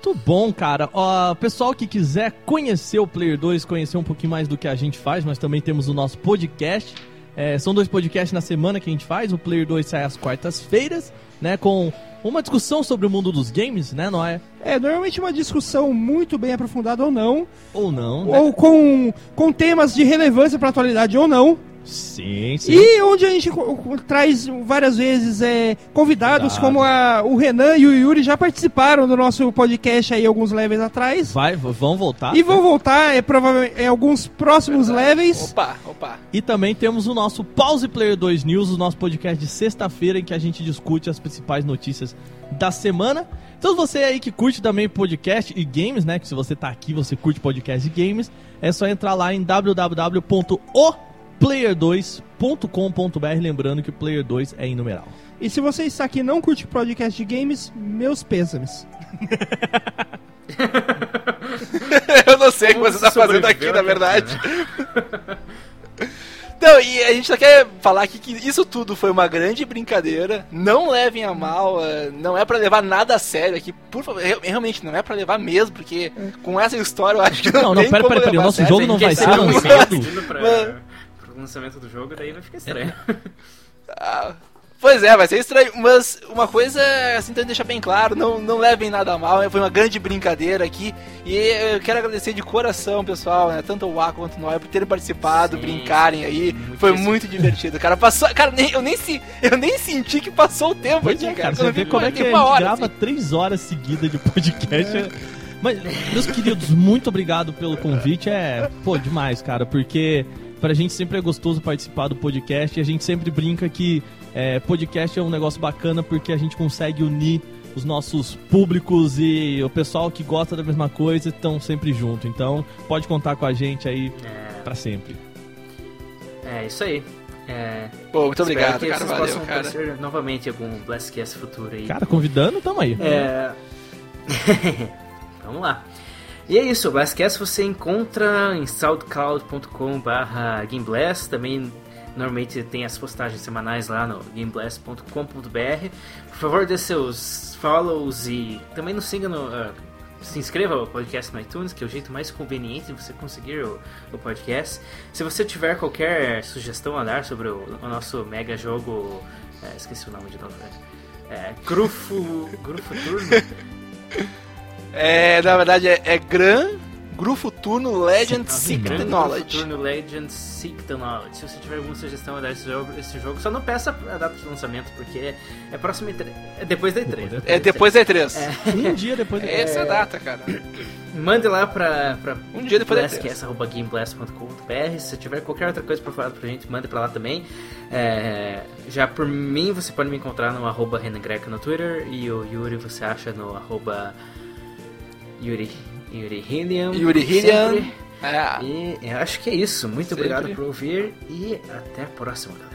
Muito bom, cara. Ó, pessoal que quiser conhecer o Player 2, conhecer um pouquinho mais do que a gente faz, nós também temos o nosso podcast. É, são dois podcasts na semana que a gente faz. O Player 2 sai às quartas-feiras, né? Com uma discussão sobre o mundo dos games, né, Noé? É, normalmente uma discussão muito bem aprofundada ou não, Ou não, né? ou com, com temas de relevância para a atualidade ou não. Sim, sim. E onde a gente traz várias vezes é, convidados, Convidados. como a- o Renan e o Yuri já participaram do nosso podcast aí alguns levels atrás. Vai, vão voltar. E vão voltar, é, provavelmente, em alguns próximos levels. Opa, opa. E também temos o nosso Pause Player 2 News, o nosso podcast de sexta-feira, em que a gente discute as principais notícias da semana. Então, você aí que curte também podcast e games, né? Que se você tá aqui, você curte podcast e games, é só entrar lá em www.oplayer2.com.br, lembrando que o Player 2 é em numeral. E se você está aqui e não curte podcast de games, meus pêsames. Eu não sei o que você tá você fazendo aqui, na verdade. Não, e a gente só quer falar aqui que isso tudo foi uma grande brincadeira. Não levem a mal, eh, não é pra levar nada a sério aqui. Por favor, re- realmente não é pra levar mesmo, porque com essa história eu acho que não, Não, não, tem pera, como pera, pera, levar o nosso sério. jogo não vai ser Quem sabe lançado. indo pro lançamento do jogo, daí vai ficar estranho. Ah, Pois é, vai ser estranho, mas uma coisa, assim, tentando deixar bem claro, não, não levem nada a mal, foi uma grande brincadeira aqui, e eu quero agradecer de coração, pessoal, né, tanto o Waco quanto o Noé, por terem participado, Sim, brincarem aí, muito foi isso. muito divertido, cara, passou, cara, nem, eu, nem se, eu nem senti que passou o tempo Pois aqui, é, cara, você vê como é que a gente uma hora, grava assim. três horas seguidas de podcast. é- Mas, meus queridos, muito obrigado pelo convite. É, pô, demais, cara, porque pra gente sempre é gostoso participar do podcast e a gente sempre brinca que é, podcast é um negócio bacana porque a gente consegue unir os nossos públicos e o pessoal que gosta da mesma coisa estão sempre junto. Então, pode contar com a gente aí É, pra sempre. é isso aí. É, Pô, muito espero obrigado, que cara, vocês valeu, possam cara. novamente algum Blastcast futuro aí. Cara, convidando, tamo aí. É... Vamos lá. E é isso, o Blastcast você encontra em soundcloud.com gameblast, também normalmente tem as postagens semanais lá no gameblast.com.br. Por favor, dê seus follows e também nos siga no... ah, se inscreva ao podcast no iTunes, que é o jeito mais conveniente de você conseguir o, o podcast. Se você tiver qualquer sugestão a dar sobre o, o nosso mega jogo... é, esqueci o nome de novo. né? É, Grufo... Grufo Turno? É, na verdade é, é Gran Grupo Turno Legend Seek the Knowledge. Turno Legend Seek the Knowledge. Se você tiver alguma sugestão a dar esse jogo, esse jogo, só não peça a data de lançamento, porque é próximo E3. É depois da E3. Depois da É depois da E3. Um dia depois do Essa é a data, cara. Mande lá pra, pra Um dia depois da E3. blastcast.gameblast.com.br. Se tiver qualquer outra coisa pra falar pra gente, mande pra lá também. É, já por mim, você pode me encontrar no arroba Renan Greco no Twitter e o Yuri você acha no arroba Yuri, Yuri Hilliam. Yuri Hillian. É. E eu acho que é isso. Muito Sempre. obrigado por ouvir e até a próxima, galera.